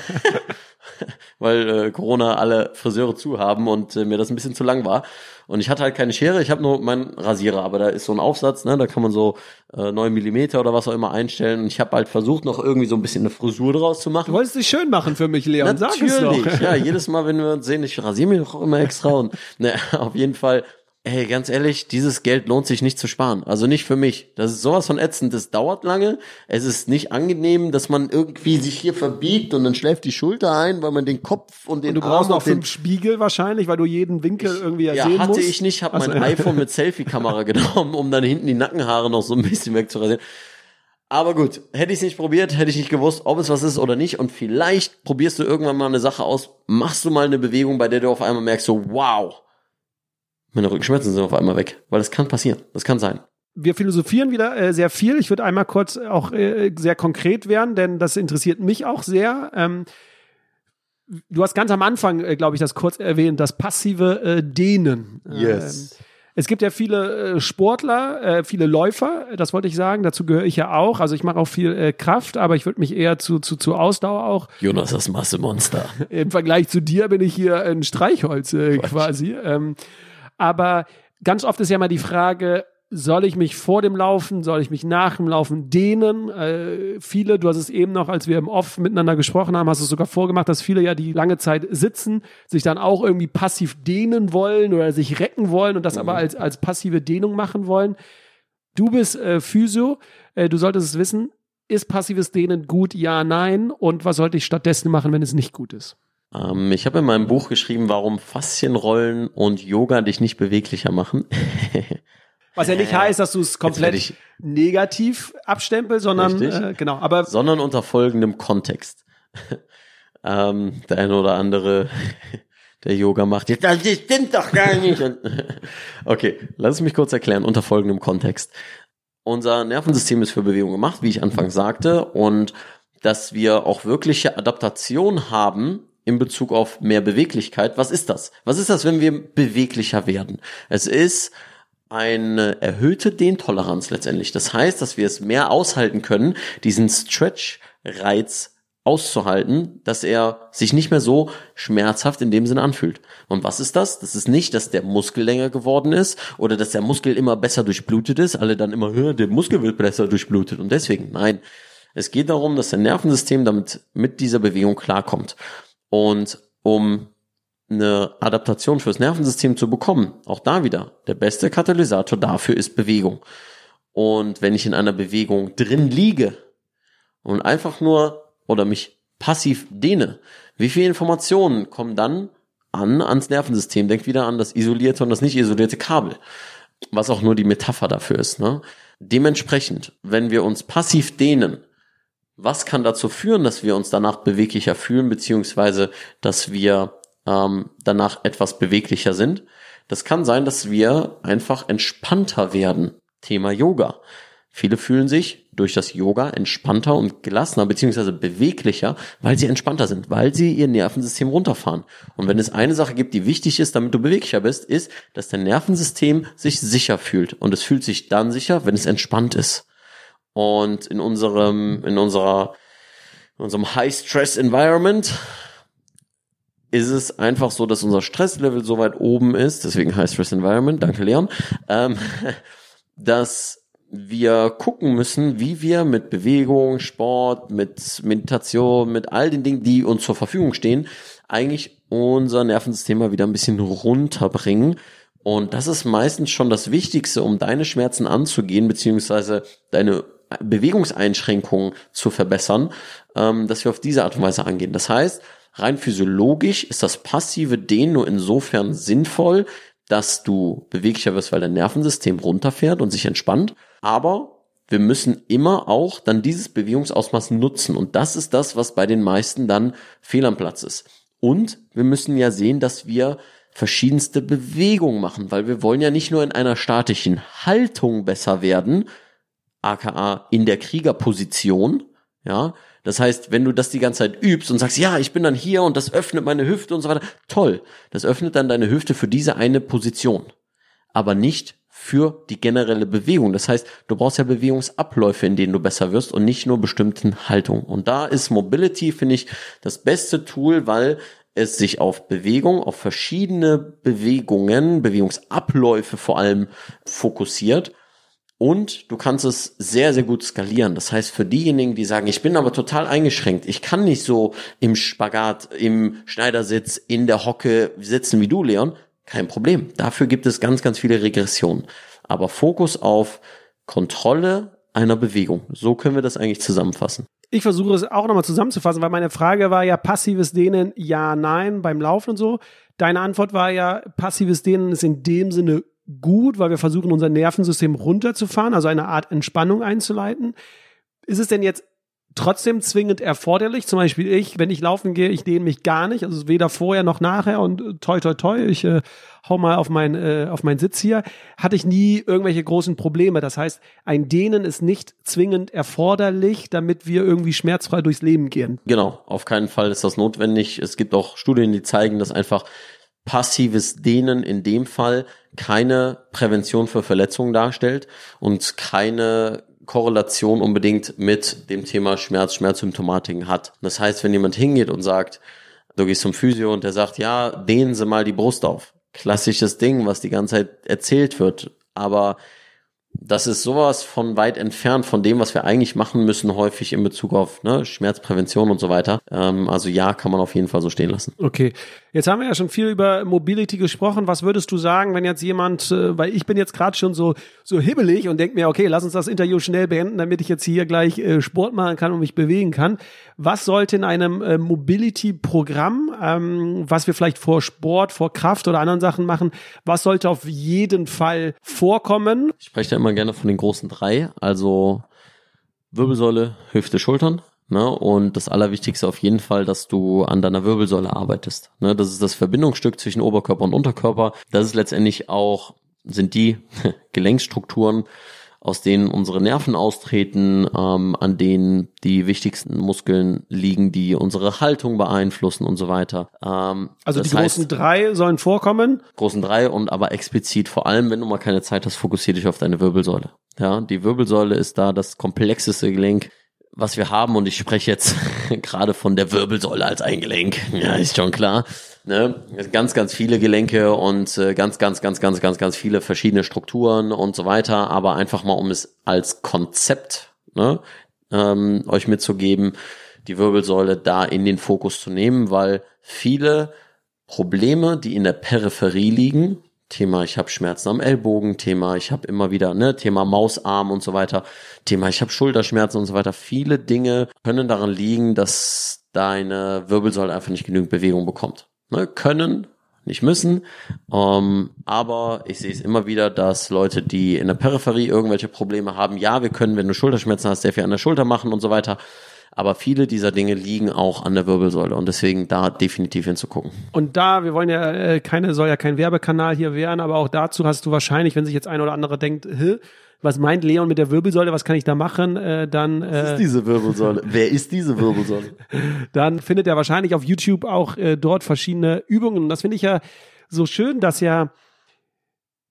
weil äh, Corona alle Friseure zu haben und äh, mir das ein bisschen zu lang war. Und ich hatte halt keine Schere, ich habe nur meinen Rasierer, aber da ist so ein Aufsatz, ne, da kann man so äh, 9 Millimeter oder was auch immer einstellen. Und ich habe halt versucht, noch irgendwie so ein bisschen eine Frisur draus zu machen. Du wolltest dich schön machen für mich, Leon. Sag es doch. Natürlich, ja, jedes Mal, wenn wir uns sehen, ich rasiere mich doch immer extra und ne, auf jeden Fall, ey, ganz ehrlich, dieses Geld lohnt sich nicht zu sparen. Also nicht für mich. Das ist sowas von ätzend, das dauert lange. Es ist nicht angenehm, dass man irgendwie sich hier verbiegt und dann schläft die Schulter ein, weil man den Kopf und den Du brauchst Arm noch und den fünf Spiegel wahrscheinlich, weil du jeden Winkel irgendwie ja, ja, sehen hatte musst. ich nicht, habe mein ja. iPhone mit Selfie-Kamera genommen, um dann hinten die Nackenhaare noch so ein bisschen wegzurasieren. Aber gut, hätte ich es nicht probiert, hätte ich nicht gewusst, ob es was ist oder nicht. Und vielleicht probierst du irgendwann mal eine Sache aus, machst du mal eine Bewegung, bei der du auf einmal merkst, so wow, meine Rückenschmerzen sind auf einmal weg. Weil das kann passieren, das kann sein. wir philosophieren wieder äh, sehr viel. Ich würde einmal kurz auch äh, sehr konkret werden, denn das interessiert mich auch sehr. Ähm, du hast ganz am Anfang, äh, glaube ich, das kurz erwähnt, das passive äh, Dehnen. Yes. Ähm, es gibt ja viele äh, Sportler, äh, viele Läufer, das wollte ich sagen, dazu gehöre ich ja auch. Also ich mache auch viel äh, Kraft, aber ich würde mich eher zu, zu, zu Ausdauer auch. Jonas, das Massemonster. Im Vergleich zu dir bin ich hier ein Streichholz äh, quasi. Ähm, aber ganz oft ist ja mal die Frage, soll ich mich vor dem Laufen, soll ich mich nach dem Laufen dehnen? Äh, viele, du hast es eben noch, als wir im Off miteinander gesprochen haben, hast du es sogar vorgemacht, dass viele ja, die lange Zeit sitzen, sich dann auch irgendwie passiv dehnen wollen oder sich recken wollen und das aber als, als passive Dehnung machen wollen. Du bist äh, Physio, äh, du solltest es wissen. Ist passives Dehnen gut? Ja, nein. Und was sollte ich stattdessen machen, wenn es nicht gut ist? Ähm, ich habe in meinem Buch geschrieben, warum Faszienrollen und Yoga dich nicht beweglicher machen. Was ja nicht heißt, dass du es komplett negativ abstempelst, sondern äh, genau. Aber sondern unter folgendem Kontext. ähm, der eine oder andere, der Yoga macht, jetzt, das stimmt doch gar nicht. Okay, lass es mich kurz erklären, unter folgendem Kontext. Unser Nervensystem ist für Bewegung gemacht, wie ich anfangs sagte, und dass wir auch wirkliche Adaptation haben in Bezug auf mehr Beweglichkeit. Was ist das? Was ist das, wenn wir beweglicher werden? Es ist eine erhöhte Dehntoleranz letztendlich. Das heißt, dass wir es mehr aushalten können, diesen Stretch-Reiz auszuhalten, dass er sich nicht mehr so schmerzhaft in dem Sinne anfühlt. Und was ist das? Das ist nicht, dass der Muskel länger geworden ist oder dass der Muskel immer besser durchblutet ist. Alle dann immer, "Hä, der Muskel wird besser durchblutet. Und deswegen, nein. Es geht darum, dass der Nervensystem damit mit dieser Bewegung klarkommt. Und um eine Adaptation fürs Nervensystem zu bekommen, auch da wieder, der beste Katalysator dafür ist Bewegung. Und wenn ich in einer Bewegung drin liege und einfach nur oder mich passiv dehne, wie viele Informationen kommen dann an ans Nervensystem? Denk wieder an das isolierte und das nicht isolierte Kabel, was auch nur die Metapher dafür ist. Ne? Dementsprechend, wenn wir uns passiv dehnen, was kann dazu führen, dass wir uns danach beweglicher fühlen, beziehungsweise dass wir ähm, danach etwas beweglicher sind? Das kann sein, dass wir einfach entspannter werden. Thema Yoga. Viele fühlen sich durch das Yoga entspannter und gelassener beziehungsweise beweglicher, weil sie entspannter sind, weil sie ihr Nervensystem runterfahren. Und wenn es eine Sache gibt, die wichtig ist, damit du beweglicher bist, ist, dass dein Nervensystem sich sicher fühlt. Und es fühlt sich dann sicher, wenn es entspannt ist. Und in unserem, in unserer, in unserem High-Stress-Environment ist es einfach so, dass unser Stresslevel so weit oben ist, deswegen High-Stress-Environment, danke Leon, ähm, dass wir gucken müssen, wie wir mit Bewegung, Sport, mit Meditation, mit all den Dingen, die uns zur Verfügung stehen, eigentlich unser Nervensystem mal wieder ein bisschen runterbringen. Und das ist meistens schon das Wichtigste, um deine Schmerzen anzugehen, beziehungsweise deine Bewegungseinschränkungen zu verbessern, ähm, dass wir auf diese Art und Weise angehen. Das heißt, rein physiologisch ist das passive Dehnen nur insofern sinnvoll, dass du beweglicher wirst, weil dein Nervensystem runterfährt und sich entspannt. Aber wir müssen immer auch dann dieses Bewegungsausmaß nutzen. Und das ist das, was bei den meisten dann fehl am Platz ist. Und wir müssen ja sehen, dass wir verschiedenste Bewegungen machen, weil wir wollen ja nicht nur in einer statischen Haltung besser werden, aka in der Kriegerposition, ja, das heißt, wenn du das die ganze Zeit übst und sagst, ja, ich bin dann hier und das öffnet meine Hüfte und so weiter, toll. Das öffnet dann deine Hüfte für diese eine Position. Aber nicht für die generelle Bewegung. Das heißt, du brauchst ja Bewegungsabläufe, in denen du besser wirst und nicht nur bestimmten Haltungen. Und da ist Mobility, finde ich, das beste Tool, weil es sich auf Bewegung, auf verschiedene Bewegungen, Bewegungsabläufe vor allem fokussiert und du kannst es sehr, sehr gut skalieren. Das heißt, für diejenigen, die sagen, ich bin aber total eingeschränkt, ich kann nicht so im Spagat, im Schneidersitz, in der Hocke sitzen wie du, Leon, kein Problem. Dafür gibt es ganz, ganz viele Regressionen. Aber Fokus auf Kontrolle einer Bewegung. So können wir das eigentlich zusammenfassen. Ich versuche es auch nochmal zusammenzufassen, weil meine Frage war ja passives Dehnen, ja, nein, beim Laufen und so. Deine Antwort war ja, passives Dehnen ist in dem Sinne gut, weil wir versuchen, unser Nervensystem runterzufahren, also eine Art Entspannung einzuleiten. Ist es denn jetzt trotzdem zwingend erforderlich? Zum Beispiel ich, wenn ich laufen gehe, ich dehne mich gar nicht, also weder vorher noch nachher und äh, toi toi toi, ich äh, hau mal auf mein äh, auf meinen Sitz hier, hatte ich nie irgendwelche großen Probleme. Das heißt, ein Dehnen ist nicht zwingend erforderlich, damit wir irgendwie schmerzfrei durchs Leben gehen. Genau, auf keinen Fall ist das notwendig. Es gibt auch Studien, die zeigen, dass einfach passives Dehnen in dem Fall keine Prävention für Verletzungen darstellt und keine Korrelation unbedingt mit dem Thema Schmerz, Schmerzsymptomatiken hat. Das heißt, wenn jemand hingeht und sagt, du gehst zum Physio und der sagt, ja, dehnen Sie mal die Brust auf. Klassisches Ding, was die ganze Zeit erzählt wird. Aber das ist sowas von weit entfernt von dem, was wir eigentlich machen müssen, häufig in Bezug auf ne, Schmerzprävention und so weiter. Ähm, also ja, kann man auf jeden Fall so stehen lassen. Okay, jetzt haben wir ja schon viel über Mobility gesprochen. Was würdest du sagen, wenn jetzt jemand, äh, weil ich bin jetzt gerade schon so so hibbelig und denke mir, okay, lass uns das Interview schnell beenden, damit ich jetzt hier gleich äh, Sport machen kann und mich bewegen kann. Was sollte in einem äh, Mobility-Programm, ähm, was wir vielleicht vor Sport, vor Kraft oder anderen Sachen machen, was sollte auf jeden Fall vorkommen? Ich spreche da immer gerne von den großen drei, also Wirbelsäule, Hüfte, Schultern. Ne? Und das Allerwichtigste auf jeden Fall, dass du an deiner Wirbelsäule arbeitest. Ne? Das ist das Verbindungsstück zwischen Oberkörper und Unterkörper. Das ist letztendlich auch, sind die Gelenkstrukturen, aus denen unsere Nerven austreten, ähm, an denen die wichtigsten Muskeln liegen, die unsere Haltung beeinflussen und so weiter. Ähm, also die großen drei sollen vorkommen? Großen drei und aber explizit, vor allem wenn du mal keine Zeit hast, fokussier dich auf deine Wirbelsäule. Ja, die Wirbelsäule ist da das komplexeste Gelenk, was wir haben und ich spreche jetzt gerade von der Wirbelsäule als ein Gelenk. Ja, ist schon klar. Ne? Ganz, ganz viele Gelenke und äh, ganz, ganz, ganz, ganz, ganz, ganz viele verschiedene Strukturen und so weiter. Aber einfach mal, um es als Konzept ne, ähm, euch mitzugeben, die Wirbelsäule da in den Fokus zu nehmen, weil viele Probleme, die in der Peripherie liegen, Thema, ich habe Schmerzen am Ellbogen, Thema, ich habe immer wieder, ne, Thema Mausarm und so weiter, Thema, ich habe Schulterschmerzen und so weiter. Viele Dinge können daran liegen, dass deine Wirbelsäule einfach nicht genügend Bewegung bekommt. Ne, können, nicht müssen. Ähm, aber ich sehe es immer wieder, dass Leute, die in der Peripherie irgendwelche Probleme haben, ja, wir können, wenn du Schulterschmerzen hast, sehr viel an der Schulter machen und so weiter. Aber viele dieser Dinge liegen auch an der Wirbelsäule und deswegen da definitiv hinzugucken. Und da, wir wollen ja äh, keine, soll ja kein Werbekanal hier werden, aber auch dazu hast du wahrscheinlich, wenn sich jetzt ein oder andere denkt, Hä, was meint Leon mit der Wirbelsäule, was kann ich da machen, äh, dann äh, Was ist diese Wirbelsäule? Wer ist diese Wirbelsäule? dann findet er wahrscheinlich auf YouTube auch äh, dort verschiedene Übungen. Und das finde ich ja so schön, dass ja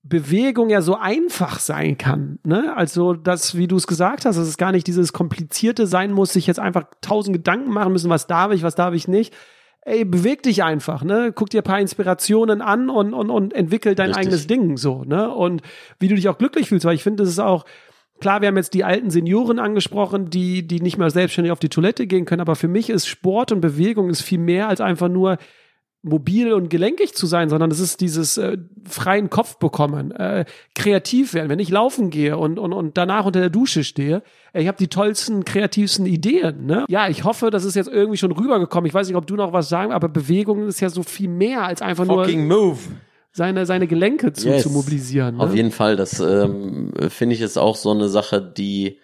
Bewegung ja so einfach sein kann. Ne? Also, das, wie du es gesagt hast, dass es gar nicht dieses Komplizierte sein muss, sich jetzt einfach tausend Gedanken machen müssen, was darf ich, was darf ich nicht. Ey, beweg dich einfach, ne? Guck dir ein paar Inspirationen an und, und, und entwickel dein Richtig. eigenes Ding so, ne? Und wie du dich auch glücklich fühlst, weil ich finde, das ist auch, klar, wir haben jetzt die alten Senioren angesprochen, die, die nicht mehr selbstständig auf die Toilette gehen können, aber für mich ist Sport und Bewegung ist viel mehr als einfach nur mobil und gelenkig zu sein, sondern es ist dieses äh, freien Kopf bekommen, äh, kreativ werden. Wenn ich laufen gehe und, und, und danach unter der Dusche stehe, äh, ich habe die tollsten, kreativsten Ideen. Ne? Ja, ich hoffe, das ist jetzt irgendwie schon rübergekommen. Ich weiß nicht, ob du noch was sagen, aber Bewegung ist ja so viel mehr als einfach Fucking nur move. seine, seine Gelenke zu, Yes. zu mobilisieren. Ne? Auf jeden Fall, das ähm, finde ich ist auch so eine Sache, die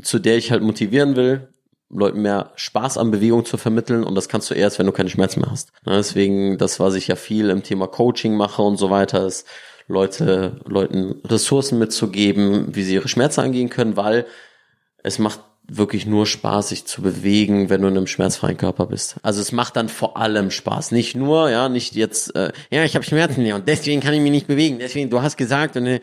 zu der ich halt motivieren will, Leuten mehr Spaß an Bewegung zu vermitteln und das kannst du erst, wenn du keine Schmerzen mehr hast. Ne, Deswegen, das, was ich ja viel im Thema Coaching mache und so weiter, ist Leute, Leuten Ressourcen mitzugeben, wie sie ihre Schmerzen angehen können, weil es macht wirklich nur Spaß, sich zu bewegen, wenn du in einem schmerzfreien Körper bist. Also es macht dann vor allem Spaß. Nicht nur, ja, nicht jetzt, äh, ja, ich habe Schmerzen ja, und deswegen kann ich mich nicht bewegen. Deswegen, du hast gesagt und äh,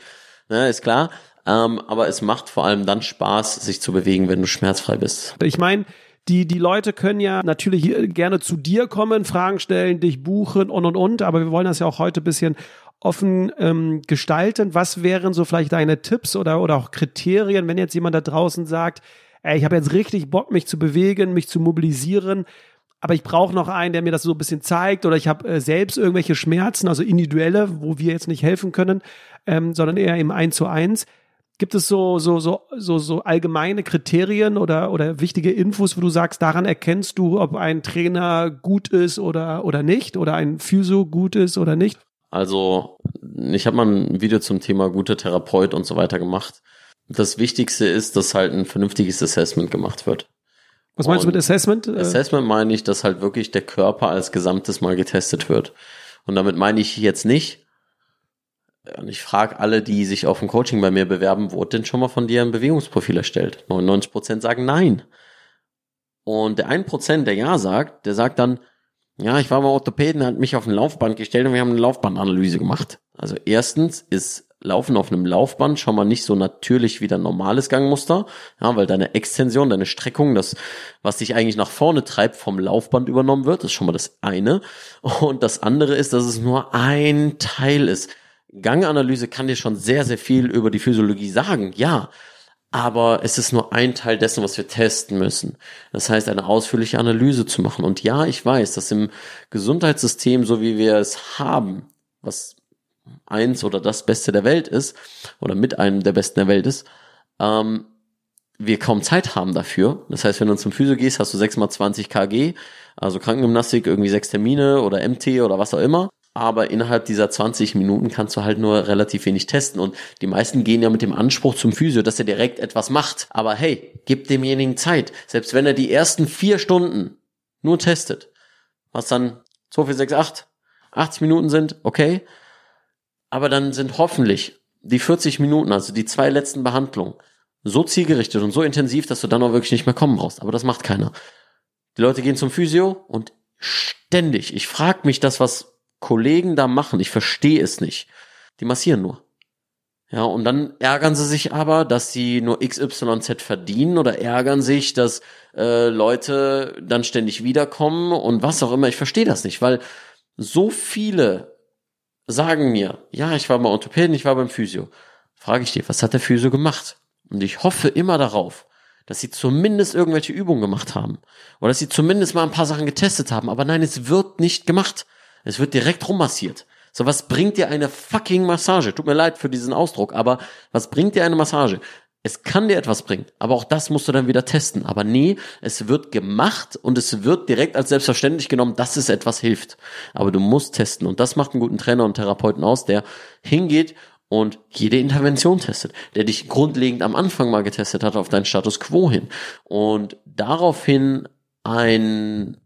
ne, ist klar. Ähm, aber es macht vor allem dann Spaß, sich zu bewegen, wenn du schmerzfrei bist. Ich meine, die, die Leute können ja natürlich gerne zu dir kommen, Fragen stellen, dich buchen und und und, aber wir wollen das ja auch heute ein bisschen offen ähm, gestalten. Was wären so vielleicht deine Tipps oder, oder auch Kriterien, wenn jetzt jemand da draußen sagt, ey, ich habe jetzt richtig Bock, mich zu bewegen, mich zu mobilisieren, aber ich brauche noch einen, der mir das so ein bisschen zeigt oder ich habe äh, selbst irgendwelche Schmerzen, also individuelle, wo wir jetzt nicht helfen können, ähm, sondern eher im Eins zu eins. Gibt es so, so, so, so, so allgemeine Kriterien oder, oder wichtige Infos, wo du sagst, daran erkennst du, ob ein Trainer gut ist oder, oder nicht oder ein Physio gut ist oder nicht? Also, ich habe mal ein Video zum Thema guter Therapeut und so weiter gemacht. Das Wichtigste ist, dass halt ein vernünftiges Assessment gemacht wird. Was meinst du mit Und Assessment? Äh, Assessment meine ich, dass halt wirklich der Körper als Gesamtes mal getestet wird. Und damit meine ich jetzt nicht, und ich frage alle, die sich auf ein Coaching bei mir bewerben, wurde denn schon mal von dir ein Bewegungsprofil erstellt? 99% sagen nein. Und der 1%, der ja sagt, der sagt dann, ja, ich war beim Orthopäden, hat mich auf ein Laufband gestellt und wir haben eine Laufbandanalyse gemacht. Also erstens ist Laufen auf einem Laufband schon mal nicht so natürlich wie dein normales Gangmuster, ja, weil deine Extension, deine Streckung, das, was dich eigentlich nach vorne treibt, vom Laufband übernommen wird, ist schon mal das eine. Und das andere ist, dass es nur ein Teil ist. Ganganalyse kann dir schon sehr, sehr viel über die Physiologie sagen, ja. Aber es ist nur ein Teil dessen, was wir testen müssen. Das heißt, eine ausführliche Analyse zu machen. Und ja, ich weiß, dass im Gesundheitssystem, so wie wir es haben, was eins oder das Beste der Welt ist, oder mit einem der Besten der Welt ist, ähm, wir kaum Zeit haben dafür. Das heißt, wenn du zum Physio gehst, hast du 6 mal 20 kg, also Krankengymnastik, irgendwie sechs Termine oder MT oder was auch immer. Aber innerhalb dieser 20 Minuten kannst du halt nur relativ wenig testen. Und die meisten gehen ja mit dem Anspruch zum Physio, dass er direkt etwas macht. Aber hey, gib demjenigen Zeit. Selbst wenn er die ersten vier Stunden nur testet, was dann 2, 4, 6, 8, 80 Minuten sind, okay. Aber dann sind hoffentlich die 40 Minuten, also die zwei letzten Behandlungen, so zielgerichtet und so intensiv, dass du dann auch wirklich nicht mehr kommen brauchst. Aber das macht keiner. Die Leute gehen zum Physio und ständig, ich frage mich das, was Kollegen da machen, ich verstehe es nicht. Die massieren nur. Ja, und dann ärgern sie sich aber, dass sie nur XYZ verdienen oder ärgern sich, dass äh, Leute dann ständig wiederkommen und was auch immer. Ich verstehe das nicht, weil so viele sagen mir, ja, ich war beim Orthopäden, ich war beim Physio. Frage ich dir, was hat der Physio gemacht? Und ich hoffe immer darauf, dass sie zumindest irgendwelche Übungen gemacht haben. Oder dass sie zumindest mal ein paar Sachen getestet haben. Aber nein, es wird nicht gemacht. Es wird direkt rummassiert. So, was bringt dir eine fucking Massage? Tut mir leid für diesen Ausdruck, aber was bringt dir eine Massage? Es kann dir etwas bringen, aber auch das musst du dann wieder testen. Aber nee, es wird gemacht und es wird direkt als selbstverständlich genommen, dass es etwas hilft. Aber du musst testen und das macht einen guten Trainer und Therapeuten aus, der hingeht und jede Intervention testet, der dich grundlegend am Anfang mal getestet hat auf deinen Status quo hin und daraufhin ein,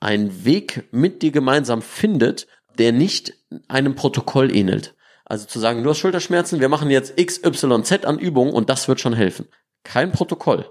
ein Weg mit dir gemeinsam findet, der nicht einem Protokoll ähnelt. Also zu sagen, du hast Schulterschmerzen, wir machen jetzt XYZ an Übungen und das wird schon helfen. Kein Protokoll.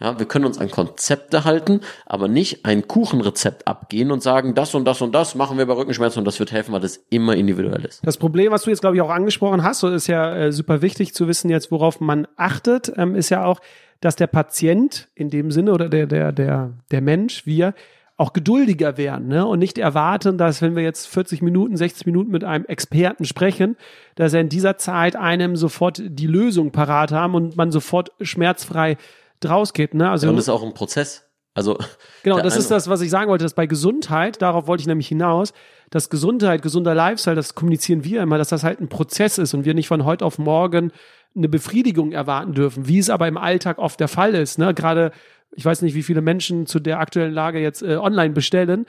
Ja, wir können uns an Konzepte halten, aber nicht ein Kuchenrezept abgehen und sagen, das und das und das machen wir bei Rückenschmerzen und das wird helfen, weil das immer individuell ist. Das Problem, was du jetzt, glaube ich, auch angesprochen hast, ist ja äh, super wichtig zu wissen jetzt, worauf man achtet, ähm, ist ja auch, dass der Patient in dem Sinne oder der, der, der, der Mensch, wir, auch geduldiger werden ne? und nicht erwarten, dass wenn wir jetzt 40 Minuten, 60 Minuten mit einem Experten sprechen, dass er in dieser Zeit einem sofort die Lösung parat haben und man sofort schmerzfrei draus geht. Ne? Also, ja, und das ist auch ein Prozess. Also genau, das ist das, was ich sagen wollte, dass bei Gesundheit, darauf wollte ich nämlich hinaus, dass Gesundheit, gesunder Lifestyle, das kommunizieren wir immer, dass das halt ein Prozess ist und wir nicht von heute auf morgen eine Befriedigung erwarten dürfen, wie es aber im Alltag oft der Fall ist. Ne? Gerade ich weiß nicht, wie viele Menschen zu der aktuellen Lage jetzt äh, online bestellen.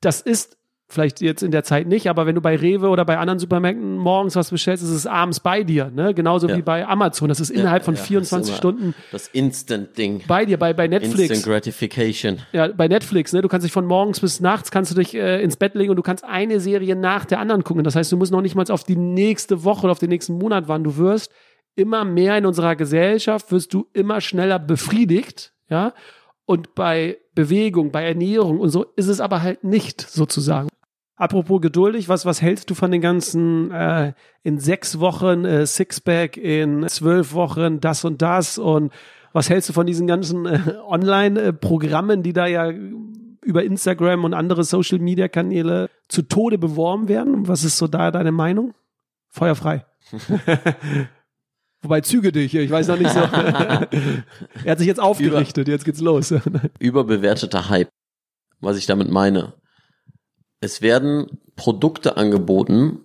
Das ist vielleicht jetzt in der Zeit nicht, aber wenn du bei Rewe oder bei anderen Supermärkten morgens was bestellst, ist es abends bei dir, ne? Genauso ja. wie bei Amazon. Das ist innerhalb ja, von ja, 24 Stunden. Das Instant-Ding. Bei dir, bei, bei Netflix. Instant Gratification. Ja, bei Netflix, ne? Du kannst dich von morgens bis nachts kannst du dich äh, ins Bett legen und du kannst eine Serie nach der anderen gucken. Das heißt, du musst noch nicht mal auf die nächste Woche oder auf den nächsten Monat warten. Du wirst immer mehr in unserer Gesellschaft, wirst du immer schneller befriedigt, ja. Und bei Bewegung, bei Ernährung und so ist es aber halt nicht sozusagen. Apropos geduldig, was, was hältst du von den ganzen äh, in sechs Wochen äh, Sixpack, in zwölf Wochen das und das und was hältst du von diesen ganzen äh, Online-Programmen, die da ja über Instagram und andere Social-Media-Kanäle zu Tode beworben werden? Was ist so da deine Meinung? Feuerfrei. Wobei züge dich, ich weiß noch nicht so. er hat sich jetzt aufgerichtet, Über, jetzt geht's los. überbewerteter Hype. Was ich damit meine. Es werden Produkte angeboten,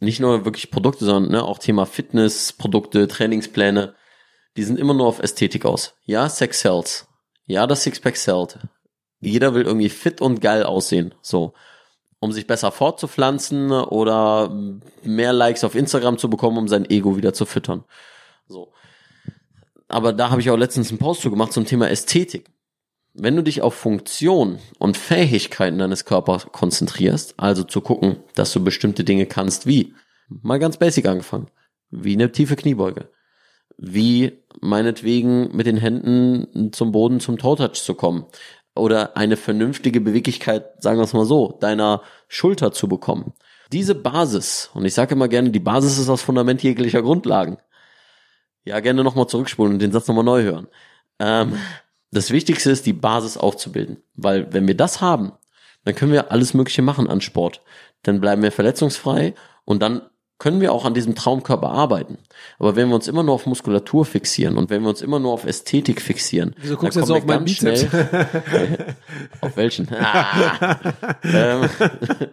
nicht nur wirklich Produkte, sondern ne, auch Thema Fitness, Produkte, Trainingspläne, die sind immer nur auf Ästhetik aus. Ja, Sex sells. Ja, das Sixpack sellt. Jeder will irgendwie fit und geil aussehen. So um sich besser fortzupflanzen oder mehr Likes auf Instagram zu bekommen, um sein Ego wieder zu füttern. So. Aber da habe ich auch letztens einen Post zu gemacht zum Thema Ästhetik. Wenn du dich auf Funktion und Fähigkeiten deines Körpers konzentrierst, also zu gucken, dass du bestimmte Dinge kannst, wie, mal ganz basic angefangen, wie eine tiefe Kniebeuge, wie meinetwegen mit den Händen zum Boden zum Toe-Touch zu kommen, oder eine vernünftige Beweglichkeit, sagen wir es mal so, deiner Schulter zu bekommen. Diese Basis, und ich sage immer gerne, die Basis ist das Fundament jeglicher Grundlagen. Ja, gerne nochmal zurückspulen und den Satz nochmal neu hören. Ähm, das Wichtigste ist, die Basis aufzubilden. Weil wenn wir das haben, dann können wir alles Mögliche machen an Sport. Dann bleiben wir verletzungsfrei und dann können wir auch an diesem Traumkörper arbeiten. Aber wenn wir uns immer nur auf Muskulatur fixieren und wenn wir uns immer nur auf Ästhetik fixieren, Wieso guckst du jetzt auf meinen Bizeps? Schnell, auf welchen? Ah. ähm,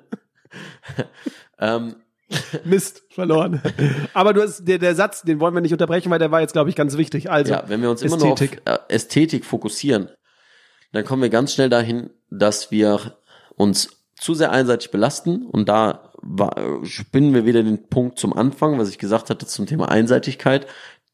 ähm, Mist, verloren. Aber du hast, der, der Satz, den wollen wir nicht unterbrechen, weil der war jetzt, glaube ich, ganz wichtig. Also, ja, wenn wir uns immer Ästhetik. nur auf äh, Ästhetik fokussieren, dann kommen wir ganz schnell dahin, dass wir uns zu sehr einseitig belasten und da spinnen wir wieder den Punkt zum Anfang, was ich gesagt hatte zum Thema Einseitigkeit.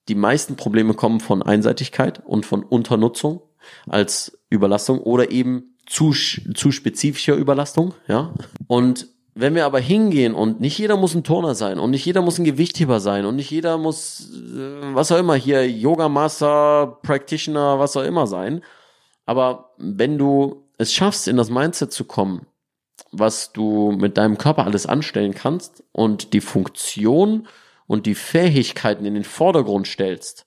Die meisten Probleme kommen von Einseitigkeit und von Unternutzung als Überlastung oder eben zu, zu spezifischer Überlastung, ja. Und wenn wir aber hingehen und nicht jeder muss ein Turner sein und nicht jeder muss ein Gewichtheber sein und nicht jeder muss, äh, was auch immer, hier Yoga Master, Practitioner, was auch immer sein. Aber wenn du es schaffst, in das Mindset zu kommen, was du mit deinem Körper alles anstellen kannst und die Funktion und die Fähigkeiten in den Vordergrund stellst,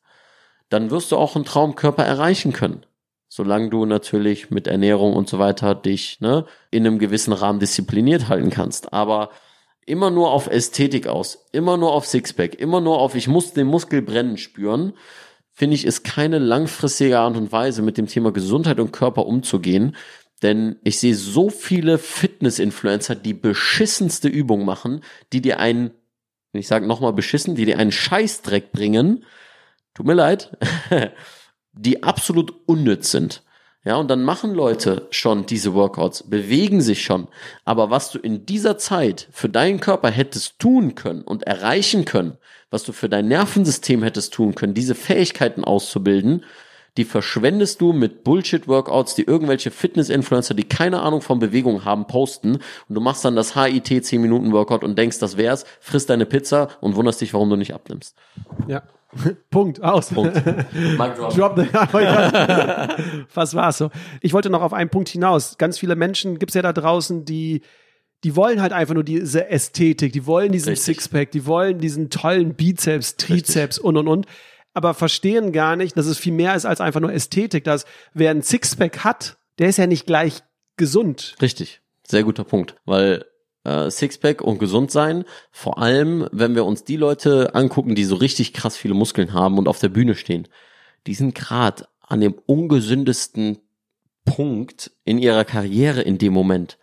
dann wirst du auch einen Traumkörper erreichen können. Solange du natürlich mit Ernährung und so weiter dich ne, in einem gewissen Rahmen diszipliniert halten kannst. Aber immer nur auf Ästhetik aus, immer nur auf Sixpack, immer nur auf ich muss den Muskel brennen spüren, finde ich, ist keine langfristige Art und Weise, mit dem Thema Gesundheit und Körper umzugehen, Denn ich sehe so viele Fitness-Influencer, die beschissenste Übung machen, die dir einen, ich sage nochmal beschissen, die dir einen Scheißdreck bringen. Tut mir leid. die absolut unnütz sind. Ja, und dann machen Leute schon diese Workouts, bewegen sich schon. Aber was du in dieser Zeit für deinen Körper hättest tun können und erreichen können, was du für dein Nervensystem hättest tun können, diese Fähigkeiten auszubilden, die verschwendest du mit Bullshit-Workouts, die irgendwelche Fitness-Influencer, die keine Ahnung von Bewegung haben, posten und du machst dann das HIT 10-Minuten-Workout und denkst, das wär's, frisst deine Pizza und wunderst dich, warum du nicht abnimmst. Ja. Punkt, aus. Punkt. drop. Drop the, Was war's so? Ich wollte noch auf einen Punkt hinaus. Ganz viele Menschen gibt's ja da draußen, die die wollen halt einfach nur diese Ästhetik, die wollen diesen Richtig. Sixpack, die wollen diesen tollen Bizeps, Trizeps und und und, aber verstehen gar nicht, dass es viel mehr ist als einfach nur Ästhetik. Dass wer ein Sixpack hat, der ist ja nicht gleich gesund. Richtig. Sehr guter Punkt. Weil äh, Sixpack und gesund sein, vor allem, wenn wir uns die Leute angucken, die so richtig krass viele Muskeln haben und auf der Bühne stehen, die sind gerade an dem ungesündesten Punkt in ihrer Karriere in dem Moment.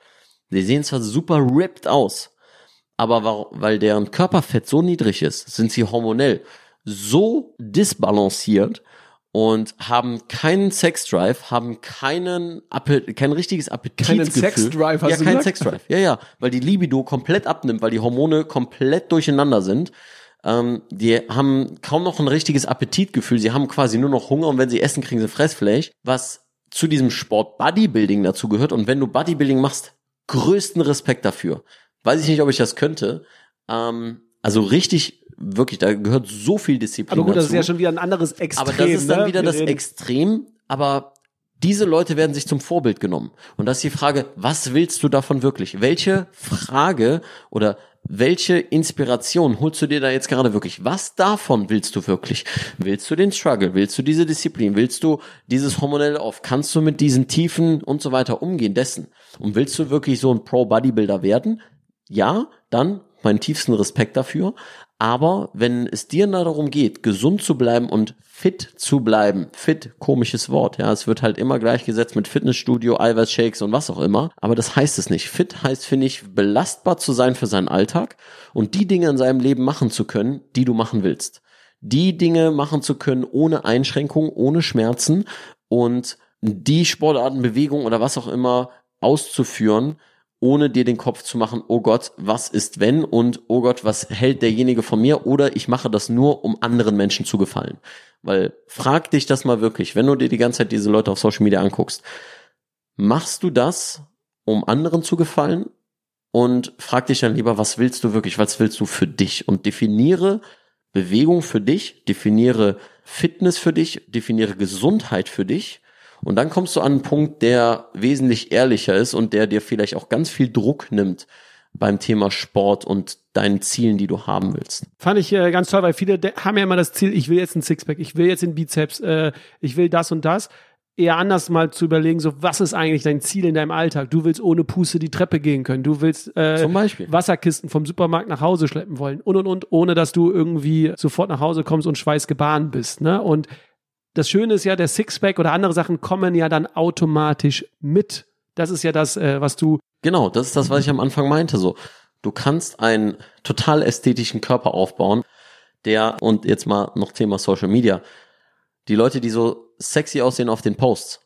Sie sehen zwar super ripped aus, aber weil deren Körperfett so niedrig ist, sind sie hormonell so disbalanciert und haben keinen Sexdrive, haben keinen Appe- kein richtiges Appetitgefühl. Sexdrive, hast ja, du keinen? Sexdrive. Ja, ja, weil die Libido komplett abnimmt, weil die Hormone komplett durcheinander sind. Ähm, die haben kaum noch ein richtiges Appetitgefühl. Sie haben quasi nur noch Hunger und wenn sie essen, kriegen sie Fressfleisch. Was zu diesem Sport Bodybuilding dazu gehört. Und wenn du Bodybuilding machst, größten Respekt dafür. Weiß ich nicht, ob ich das könnte. Ähm, also richtig, wirklich, da gehört so viel Disziplin Aber gut, das dazu. ist ja schon wieder ein anderes Extrem. Aber das ist dann ne? wieder Wir das reden- Extrem, aber diese Leute werden sich zum Vorbild genommen. Und das ist die Frage, was willst du davon wirklich? Welche Frage oder welche Inspiration holst du dir da jetzt gerade wirklich? Was davon willst du wirklich? Willst du den Struggle? Willst du diese Disziplin? Willst du dieses hormonelle Off? Kannst du mit diesen Tiefen und so weiter umgehen dessen? Und willst du wirklich so ein Pro-Bodybuilder werden? Ja, dann meinen tiefsten Respekt dafür. Aber wenn es dir darum geht, gesund zu bleiben und fit zu bleiben, fit, komisches Wort, ja, es wird halt immer gleichgesetzt mit Fitnessstudio, Eiweißshakes und was auch immer, aber das heißt es nicht. Fit heißt, finde ich, belastbar zu sein für seinen Alltag und die Dinge in seinem Leben machen zu können, die du machen willst. Die Dinge machen zu können ohne Einschränkung, ohne Schmerzen und die Sportarten, Bewegung oder was auch immer auszuführen, ohne dir den Kopf zu machen, oh Gott, was ist wenn und oh Gott, was hält derjenige von mir oder ich mache das nur, um anderen Menschen zu gefallen. Weil frag dich das mal wirklich, wenn du dir die ganze Zeit diese Leute auf Social Media anguckst, machst du das, um anderen zu gefallen? Und frag dich dann lieber, was willst du wirklich, was willst du für dich? Und definiere Bewegung für dich, definiere Fitness für dich, definiere Gesundheit für dich. Und dann kommst du an einen Punkt, der wesentlich ehrlicher ist und der dir vielleicht auch ganz viel Druck nimmt beim Thema Sport und deinen Zielen, die du haben willst. Fand ich äh, ganz toll, weil viele haben ja immer das Ziel, ich will jetzt ein Sixpack, ich will jetzt den Bizeps, äh, ich will das und das. Eher anders mal zu überlegen, so was ist eigentlich dein Ziel in deinem Alltag? Du willst ohne Puste die Treppe gehen können, du willst äh, Zum Beispiel. Wasserkisten vom Supermarkt nach Hause schleppen wollen und und und, ohne dass du irgendwie sofort nach Hause kommst und schweißgebahren bist. Ne? Und das Schöne ist ja, der Sixpack oder andere Sachen kommen ja dann automatisch mit. Das ist ja das, äh, was du Genau, das ist das, was ich am Anfang meinte. So, du kannst einen total ästhetischen Körper aufbauen, der und jetzt mal noch Thema Social Media. Die Leute, die so sexy aussehen auf den Posts,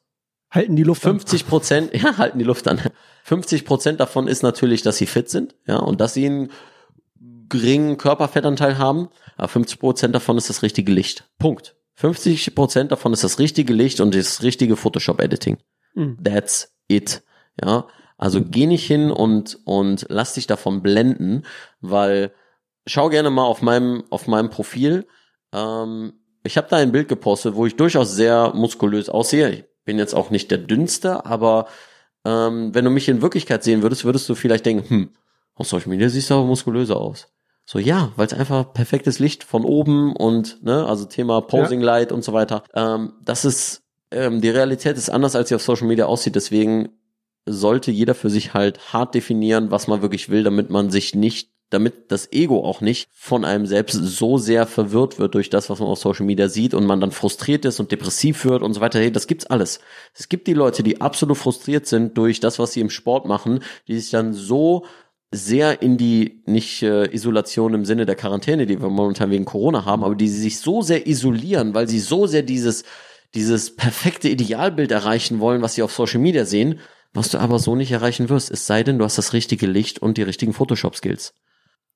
halten die Luft an. 50 Prozent, ja, halten die Luft an. 50 Prozent davon ist natürlich, dass sie fit sind, ja, und dass sie einen geringen Körperfettanteil haben. Aber 50 Prozent davon ist das richtige Licht. Punkt. 50 Prozent davon ist das richtige Licht und das richtige Photoshop-Editing. Mhm. That's it. Ja, also geh nicht hin und und lass dich davon blenden, weil schau gerne mal auf meinem auf meinem Profil. Ähm, ich habe da ein Bild gepostet, wo ich durchaus sehr muskulös aussehe. Ich bin jetzt auch nicht der dünnste, aber ähm, wenn du mich in Wirklichkeit sehen würdest, würdest du vielleicht denken, hm, auf Social Media siehst du aber muskulöser aus. So ja, weil es einfach perfektes Licht von oben und ne, also Thema Posing Light und so weiter. Ähm, das ist ähm, die Realität ist anders, als sie auf Social Media aussieht. Deswegen sollte jeder für sich halt hart definieren, was man wirklich will, damit man sich nicht damit das Ego auch nicht von einem selbst so sehr verwirrt wird durch das, was man auf Social Media sieht und man dann frustriert ist und depressiv wird und so weiter. Hey, das gibt's alles. Es gibt die Leute, die absolut frustriert sind durch das, was sie im Sport machen, die sich dann so sehr in die, nicht äh, Isolation im Sinne der Quarantäne, die wir momentan wegen Corona haben, aber die sich so sehr isolieren, weil sie so sehr dieses, dieses perfekte Idealbild erreichen wollen, was sie auf Social Media sehen, was du aber so nicht erreichen wirst, es sei denn, du hast das richtige Licht und die richtigen Photoshop-Skills.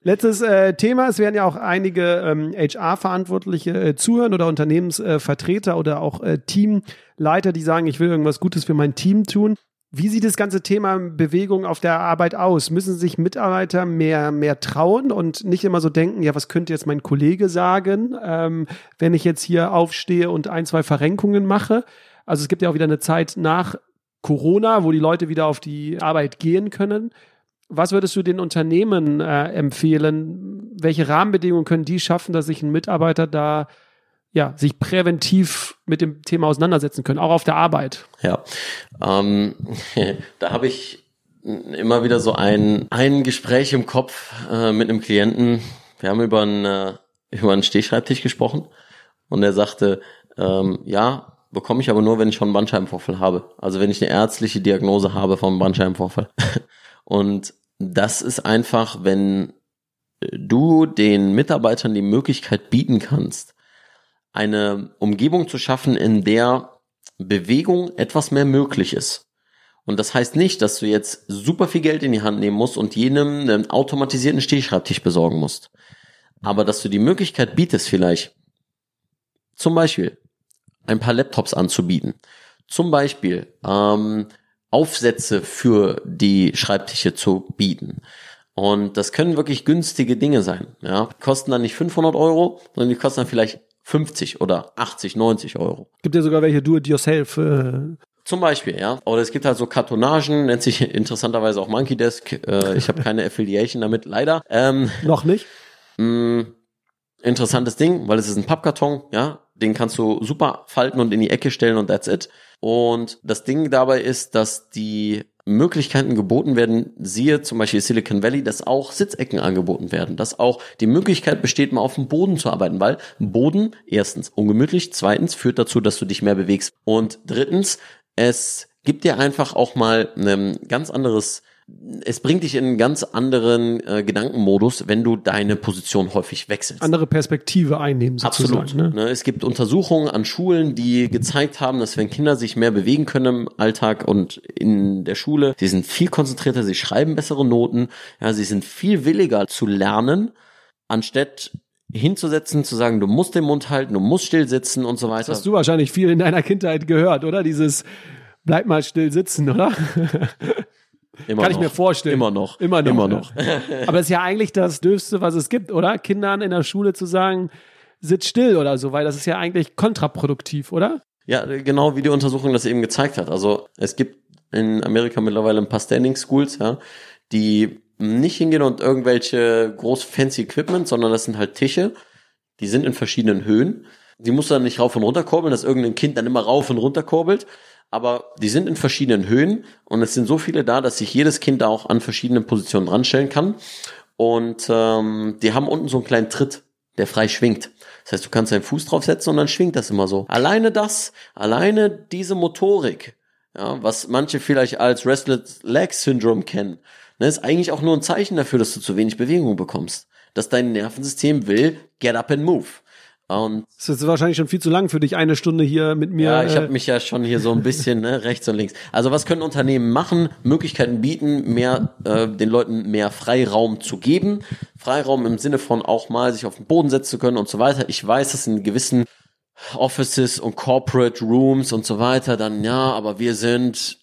Letztes äh, Thema, es werden ja auch einige ähm, HR-Verantwortliche äh, zuhören oder Unternehmensvertreter äh, oder auch äh, Teamleiter, die sagen, ich will irgendwas Gutes für mein Team tun. Wie sieht das ganze Thema Bewegung auf der Arbeit aus? Müssen sich Mitarbeiter mehr, mehr trauen und nicht immer so denken, ja, was könnte jetzt mein Kollege sagen, ähm, wenn ich jetzt hier aufstehe und ein, zwei Verrenkungen mache? Also es gibt ja auch wieder eine Zeit nach Corona, wo die Leute wieder auf die Arbeit gehen können. Was würdest du den Unternehmen äh, empfehlen? Welche Rahmenbedingungen können die schaffen, dass sich ein Mitarbeiter da ja, sich präventiv mit dem Thema auseinandersetzen können, auch auf der Arbeit? Ja, ähm, da habe ich immer wieder so ein, ein Gespräch im Kopf äh, mit einem Klienten. Wir haben über einen, äh, über einen Stehschreibtisch gesprochen und er sagte, ähm, ja, bekomme ich aber nur, wenn ich schon einen Bandscheibenvorfall habe. Also wenn ich eine ärztliche Diagnose habe vom Bandscheibenvorfall. Und das ist einfach, wenn du den Mitarbeitern die Möglichkeit bieten kannst, eine Umgebung zu schaffen, in der Bewegung etwas mehr möglich ist. Und das heißt nicht, dass du jetzt super viel Geld in die Hand nehmen musst und jenem einen automatisierten Stehschreibtisch besorgen musst. Aber dass du die Möglichkeit bietest, vielleicht zum Beispiel ein paar Laptops anzubieten. Zum Beispiel ähm, Aufsätze für die Schreibtische zu bieten. Und das können wirklich günstige Dinge sein. Ja, kosten dann nicht 500 Euro, sondern die kosten dann vielleicht 50 oder 80, 90 Euro. Gibt ja sogar welche Do-it-yourself. Äh. Zum Beispiel, ja. Oder es gibt halt so Kartonagen, nennt sich interessanterweise auch Monkey Desk. Äh, ich habe keine Affiliation damit, leider. Ähm, Noch nicht? Mh, interessantes Ding, weil es ist ein Pappkarton, ja. Den kannst du super falten und in die Ecke stellen und that's it. Und das Ding dabei ist, dass die Möglichkeiten geboten werden, siehe zum Beispiel Silicon Valley, dass auch Sitzecken angeboten werden, dass auch die Möglichkeit besteht, mal auf dem Boden zu arbeiten, weil Boden erstens ungemütlich, zweitens führt dazu, dass du dich mehr bewegst. Und drittens, es gibt dir einfach auch mal ein ganz anderes es bringt dich in einen ganz anderen äh, Gedankenmodus, wenn du deine Position häufig wechselst. Andere Perspektive einnehmen sozusagen. Absolut. Ne? Es gibt Untersuchungen an Schulen, die gezeigt haben, dass wenn Kinder sich mehr bewegen können im Alltag und in der Schule, sie sind viel konzentrierter, sie schreiben bessere Noten, ja, sie sind viel williger zu lernen, anstatt hinzusetzen, zu sagen, du musst den Mund halten, du musst still sitzen und so weiter. Das hast du wahrscheinlich viel in deiner Kindheit gehört, oder? Dieses bleib mal still sitzen, oder? Immer Kann noch. ich mir vorstellen. Immer noch. Immer noch. Immer noch. Aber das ist ja eigentlich das Dürfste, was es gibt, oder? Kindern in der Schule zu sagen, sitz still oder so, weil das ist ja eigentlich kontraproduktiv, oder? Ja, genau wie die Untersuchung das eben gezeigt hat. Also es gibt in Amerika mittlerweile ein paar Standing Schools, ja, die nicht hingehen und irgendwelche groß fancy Equipment, sondern das sind halt Tische, die sind in verschiedenen Höhen. Die musst du dann nicht rauf und runter kurbeln, dass irgendein Kind dann immer rauf und runter kurbelt, aber die sind in verschiedenen Höhen und es sind so viele da, dass sich jedes Kind da auch an verschiedenen Positionen ranstellen kann. Und ähm, die haben unten so einen kleinen Tritt, der frei schwingt. Das heißt, du kannst deinen Fuß draufsetzen und dann schwingt das immer so. Alleine das, alleine diese Motorik, ja, was manche vielleicht als Restless Leg Syndrome kennen, ne, ist eigentlich auch nur ein Zeichen dafür, dass du zu wenig Bewegung bekommst. Dass dein Nervensystem will, get up and move. Und Das ist wahrscheinlich schon viel zu lang für dich, eine Stunde hier mit mir. ja, ich äh, habe mich ja schon hier so ein bisschen ne, rechts und links. Also was können Unternehmen machen? Möglichkeiten bieten, mehr äh, den Leuten mehr Freiraum zu geben. Freiraum im Sinne von auch mal sich auf den Boden setzen zu können und so weiter. Ich weiß, dass in gewissen Offices und Corporate Rooms und so weiter dann ja, aber wir sind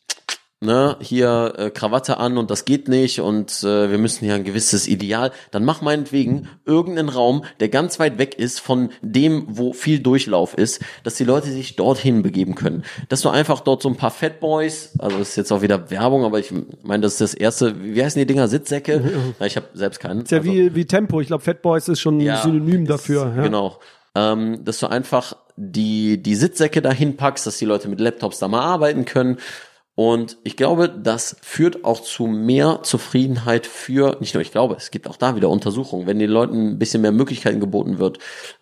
ne, hier äh, Krawatte an und das geht nicht und äh, wir müssen hier ein gewisses Ideal, dann mach meinetwegen irgendeinen Raum, der ganz weit weg ist von dem, wo viel Durchlauf ist, dass die Leute sich dorthin begeben können. Dass du einfach dort so ein paar Fat Boys, also das ist jetzt auch wieder Werbung, aber ich meine, das ist das erste, wie heißen die Dinger, Sitzsäcke? Ja, ich habe selbst keinen. ist ja Also- wie, wie Tempo. Ich glaube, Fat Boys ist schon ein ja, Synonym ist- dafür. Ja. Genau. Ähm, dass du einfach die, die Sitzsäcke dahin packst, dass die Leute mit Laptops da mal arbeiten können Und ich glaube, das führt auch zu mehr Zufriedenheit für, nicht nur ich glaube, es gibt auch da wieder Untersuchungen, wenn den Leuten ein bisschen mehr Möglichkeiten geboten wird,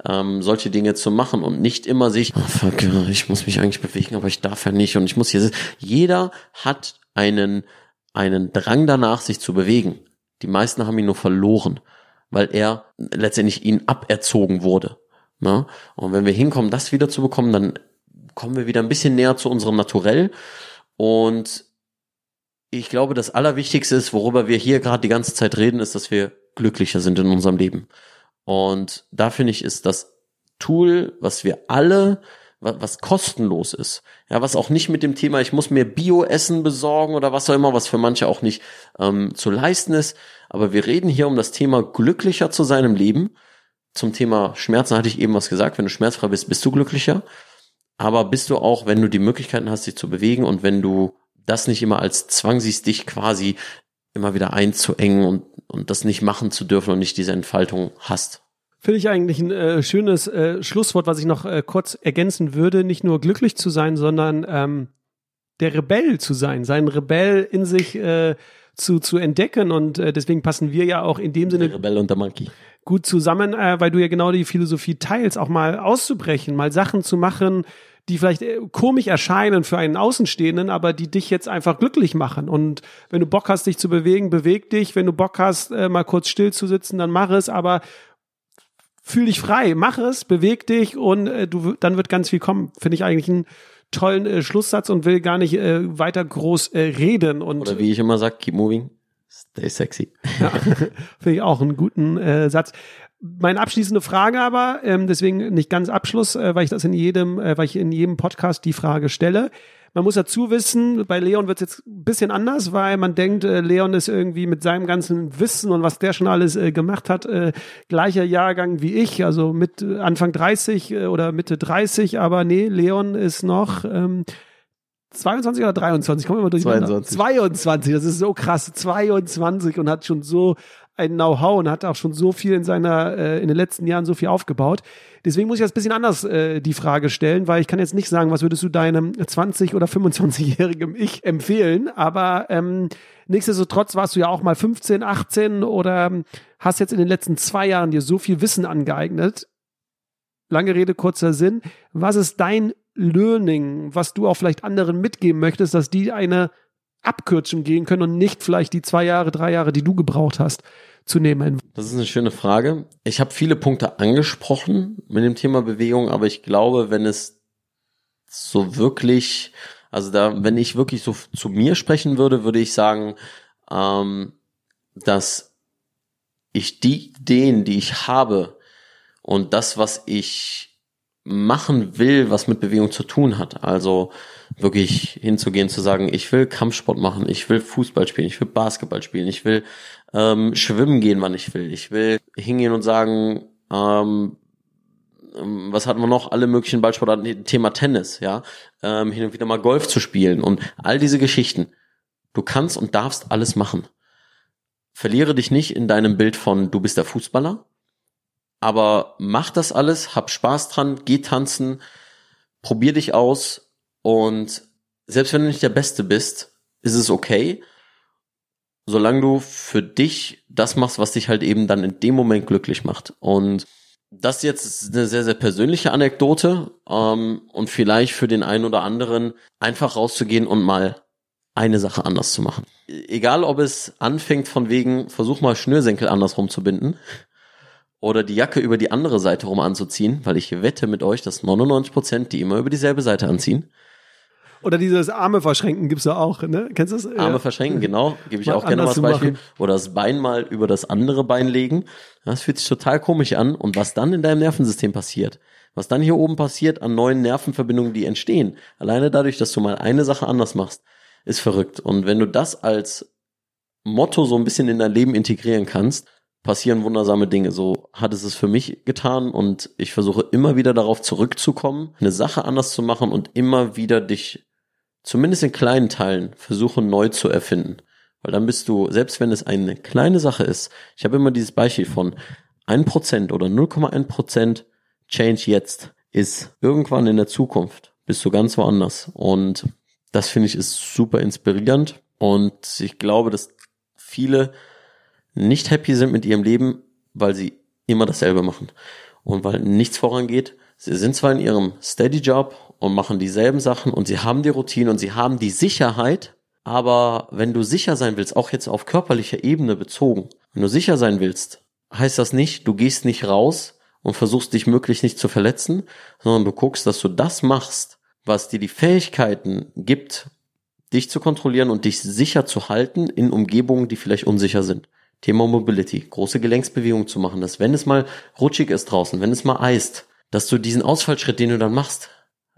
ähm, solche Dinge zu machen und nicht immer sich, oh fuck, ich muss mich eigentlich bewegen, aber ich darf ja nicht und ich muss hier, jeder hat einen, einen Drang danach, sich zu bewegen. Die meisten haben ihn nur verloren, weil er letztendlich ihn aberzogen wurde. Ne? Und wenn wir hinkommen, das wieder zu bekommen, dann kommen wir wieder ein bisschen näher zu unserem Naturell und ich glaube, das Allerwichtigste ist, worüber wir hier gerade die ganze Zeit reden, ist, dass wir glücklicher sind in unserem Leben. Und da finde ich, ist das Tool, was wir alle, was kostenlos ist, ja, was auch nicht mit dem Thema, ich muss mir Bio-Essen besorgen oder was auch immer, was für manche auch nicht ähm, zu leisten ist. Aber wir reden hier um das Thema glücklicher zu sein im Leben. Zum Thema Schmerzen hatte ich eben was gesagt. Wenn du schmerzfrei bist, bist du glücklicher aber bist du auch, wenn du die Möglichkeiten hast, dich zu bewegen und wenn du das nicht immer als Zwang siehst, dich quasi immer wieder einzuengen und, und das nicht machen zu dürfen und nicht diese Entfaltung hast. Finde ich eigentlich ein äh, schönes äh, Schlusswort, was ich noch äh, kurz ergänzen würde. Nicht nur glücklich zu sein, sondern ähm, der Rebell zu sein, seinen Rebell in sich äh, zu, zu entdecken. Und äh, deswegen passen wir ja auch in dem Sinne. Der Rebell und der Monkey gut zusammen, äh, weil du ja genau die Philosophie teilst, auch mal auszubrechen, mal Sachen zu machen, die vielleicht äh, komisch erscheinen für einen Außenstehenden, aber die dich jetzt einfach glücklich machen. Und wenn du Bock hast, dich zu bewegen, beweg dich. Wenn du Bock hast, äh, mal kurz still zu sitzen, dann mach es. Aber fühl dich frei, mach es, beweg dich und äh, du, dann wird ganz viel kommen. Finde ich eigentlich einen tollen äh, Schlusssatz und will gar nicht äh, weiter groß äh, reden. Und, Oder wie ich immer sag, keep moving. Stay sexy. Ja, finde ich auch einen guten äh, Satz. Meine abschließende Frage aber, ähm, deswegen nicht ganz Abschluss, äh, weil ich das in jedem, äh, weil ich in jedem Podcast die Frage stelle. Man muss dazu wissen, bei Leon wird es jetzt ein bisschen anders, weil man denkt, äh, Leon ist irgendwie mit seinem ganzen Wissen und was der schon alles äh, gemacht hat, äh, gleicher Jahrgang wie ich, also mit äh, Anfang 30 äh, oder Mitte 30, aber nee, Leon ist noch ähm, 22 oder 23, kommen wir mal durch. 22. 22, das ist so krass, 22 und hat schon so ein Know-how und hat auch schon so viel in seiner, äh, in den letzten Jahren so viel aufgebaut. Deswegen muss ich das bisschen anders äh, die Frage stellen, weil ich kann jetzt nicht sagen, was würdest du deinem 20- oder 25-jährigen Ich empfehlen, aber ähm, nichtsdestotrotz warst du ja auch mal 15, 18 oder ähm, hast jetzt in den letzten zwei Jahren dir so viel Wissen angeeignet. Lange Rede, kurzer Sinn. Was ist dein Learning, was du auch vielleicht anderen mitgeben möchtest, dass die eine Abkürzung gehen können und nicht vielleicht die zwei Jahre, drei Jahre, die du gebraucht hast, zu nehmen? Das ist eine schöne Frage. Ich habe viele Punkte angesprochen mit dem Thema Bewegung, aber ich glaube, wenn es so wirklich, also da, wenn ich wirklich so zu mir sprechen würde, würde ich sagen, ähm, dass ich die Ideen, die ich habe und das, was ich machen will, was mit Bewegung zu tun hat. Also wirklich hinzugehen, zu sagen, ich will Kampfsport machen, ich will Fußball spielen, ich will Basketball spielen, ich will ähm, schwimmen gehen, wann ich will. Ich will hingehen und sagen, ähm, ähm was hatten wir noch? Alle möglichen Ballsportarten, Thema Tennis, ja, ähm, hin und wieder mal Golf zu spielen und all diese Geschichten. Du kannst und darfst alles machen. Verliere dich nicht in deinem Bild von, du bist der Fußballer, aber mach das alles, hab Spaß dran, geh tanzen, probier dich aus und selbst wenn du nicht der Beste bist, ist es okay, solange du für dich das machst, was dich halt eben dann in dem Moment glücklich macht. Und das jetzt ist eine sehr, sehr persönliche Anekdote ähm, und vielleicht für den einen oder anderen einfach rauszugehen und mal eine Sache anders zu machen. Egal, ob es anfängt von wegen, versuch mal Schnürsenkel andersrum zu binden oder die Jacke über die andere Seite rum anzuziehen, weil ich wette mit euch, dass 99 Prozent die immer über dieselbe Seite anziehen. Oder dieses Arme verschränken gibt's ja auch, ne? Kennst du das? Arme verschränken, genau. Gebe ich mal auch gerne mal als Beispiel. Oder das Bein mal über das andere Bein legen. Das fühlt sich total komisch an. Und was dann in deinem Nervensystem passiert, was dann hier oben passiert an neuen Nervenverbindungen, die entstehen, alleine dadurch, dass du mal eine Sache anders machst, ist verrückt. Und wenn du das als Motto so ein bisschen in dein Leben integrieren kannst, passieren wundersame Dinge. So hat es es für mich getan und ich versuche immer wieder darauf zurückzukommen, eine Sache anders zu machen und immer wieder dich, zumindest in kleinen Teilen, versuche neu zu erfinden. Weil dann bist du, selbst wenn es eine kleine Sache ist, ich habe immer dieses Beispiel von 1% oder 0,1% Change jetzt ist irgendwann in der Zukunft, bist du ganz woanders. Und Das finde ich ist super inspirierend und ich glaube, dass viele nicht happy sind mit ihrem Leben, weil sie immer dasselbe machen und weil nichts vorangeht. Sie sind zwar in ihrem Steady Job und machen dieselben Sachen und sie haben die Routine und sie haben die Sicherheit, aber wenn du sicher sein willst, auch jetzt auf körperlicher Ebene bezogen, wenn du sicher sein willst, heißt das nicht, du gehst nicht raus und versuchst dich möglichst nicht zu verletzen, sondern du guckst, dass du das machst, was dir die Fähigkeiten gibt, dich zu kontrollieren und dich sicher zu halten in Umgebungen, die vielleicht unsicher sind. Thema Mobility, große Gelenksbewegung zu machen, dass wenn es mal rutschig ist draußen, wenn es mal eist, dass du diesen Ausfallschritt, den du dann machst,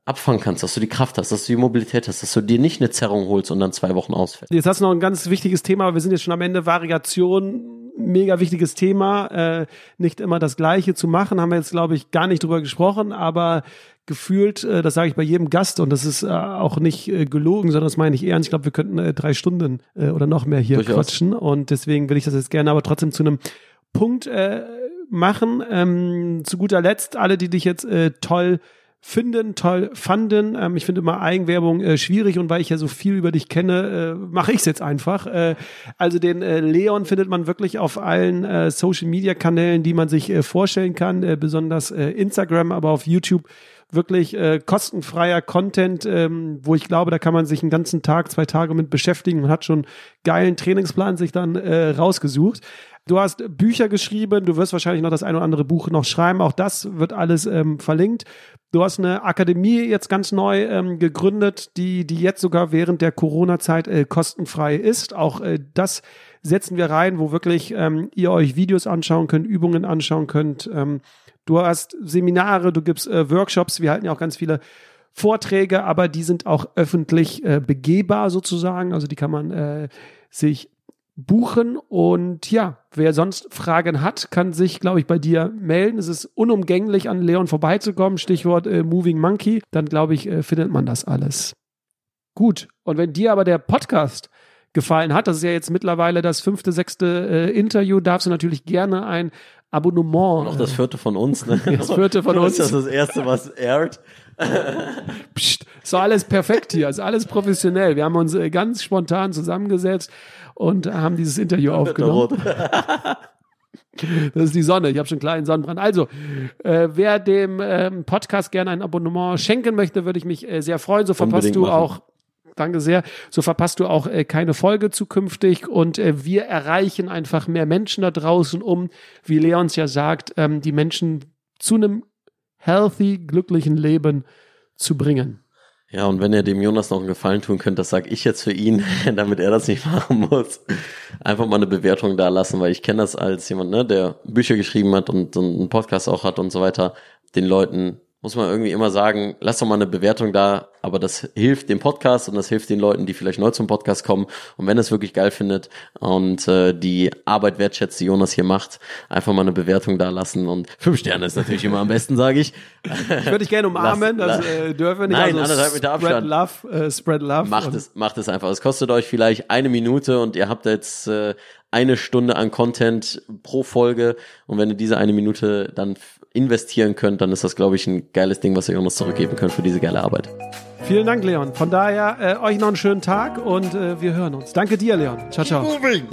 abfangen kannst, dass du die Kraft hast, dass du die Mobilität hast, dass du dir nicht eine Zerrung holst und dann zwei Wochen ausfällt. Jetzt hast du noch ein ganz wichtiges Thema, wir sind jetzt schon am Ende, Variation mega wichtiges Thema, äh, nicht immer das Gleiche zu machen, haben wir jetzt, glaube ich, gar nicht drüber gesprochen, aber gefühlt, äh, das sage ich bei jedem Gast und das ist äh, auch nicht äh, gelogen, sondern das meine ich ernst. Ich glaube, wir könnten äh, drei Stunden äh, oder noch mehr hier Durchaus. quatschen und deswegen will ich das jetzt gerne aber trotzdem zu einem Punkt äh, machen. Ähm, zu guter Letzt, alle, die dich jetzt äh, toll finden, toll fanden. Ähm, ich finde immer Eigenwerbung äh, schwierig und weil ich ja so viel über dich kenne, äh, mache ich es jetzt einfach. Äh, also den äh, Leon findet man wirklich auf allen äh, Social Media Kanälen, die man sich äh, vorstellen kann, äh, besonders äh, Instagram, aber auf YouTube wirklich äh, kostenfreier Content, ähm, wo ich glaube, da kann man sich einen ganzen Tag, zwei Tage mit beschäftigen und hat schon geilen Trainingsplan sich dann äh, rausgesucht. Du hast Bücher geschrieben, du wirst wahrscheinlich noch das ein oder andere Buch noch schreiben, auch das wird alles ähm, verlinkt. Du hast eine Akademie jetzt ganz neu ähm, gegründet, die, die jetzt sogar während der Corona-Zeit äh, kostenfrei ist. Auch äh, das setzen wir rein, wo wirklich ähm, ihr euch Videos anschauen könnt, Übungen anschauen könnt. Ähm, du hast Seminare, du gibst äh, Workshops, wir halten ja auch ganz viele Vorträge, aber die sind auch öffentlich äh, begehbar sozusagen. Also die kann man äh, sich buchen. Und ja, wer sonst Fragen hat, kann sich, glaube ich, bei dir melden. Es ist unumgänglich, an Leon vorbeizukommen. Stichwort äh, Moving Monkey. Dann, glaube ich, äh, findet man das alles. Gut. Und wenn dir aber der Podcast gefallen hat, das ist ja jetzt mittlerweile das fünfte, sechste äh, Interview, darfst du natürlich gerne ein Abonnement. Noch das vierte von uns, ne? Das vierte von uns. Das ist das erste, was airt. Psst, ist alles perfekt hier, ist alles professionell. Wir haben uns äh, ganz spontan zusammengesetzt und haben dieses Interview aufgenommen. Das ist die Sonne. Ich habe schon einen kleinen Sonnenbrand. Also, äh, wer dem ähm, Podcast gerne ein Abonnement schenken möchte, würde ich mich äh, sehr freuen. So verpasst Unbedingt du machen. auch, danke sehr, so verpasst du auch äh, keine Folge zukünftig. Und äh, wir erreichen einfach mehr Menschen da draußen, um, wie Leons ja sagt, ähm, die Menschen zu einem healthy, glücklichen Leben zu bringen. Ja, und wenn ihr dem Jonas noch einen Gefallen tun könnt, das sage ich jetzt für ihn, damit er das nicht machen muss. Einfach mal eine Bewertung da lassen, weil ich kenne das als jemand, ne, der Bücher geschrieben hat und, und einen Podcast auch hat und so weiter. Den Leuten muss man irgendwie immer sagen, lass doch mal eine Bewertung da, aber das hilft dem Podcast und das hilft den Leuten, die vielleicht neu zum Podcast kommen. Und wenn es wirklich geil findet und äh, die Arbeit wertschätzt, die Jonas hier macht, einfach mal eine Bewertung da lassen. Und fünf Sterne ist natürlich immer am besten, sage ich. Ich würde dich gerne umarmen, Lass- das äh, dürfen wir nicht. Nein, also anderthalb Meter Spread Abstand. Love, äh, Spread Love. Macht es, macht es einfach. Es kostet euch vielleicht eine Minute und ihr habt jetzt äh, eine Stunde an Content pro Folge. Und wenn ihr diese eine Minute dann investieren könnt, dann ist das, glaube ich, ein geiles Ding, was ihr uns zurückgeben könnt für diese geile Arbeit. Vielen Dank, Leon. Von daher, äh, euch noch einen schönen Tag und äh, wir hören uns. Danke dir, Leon. Ciao, ciao. Moving.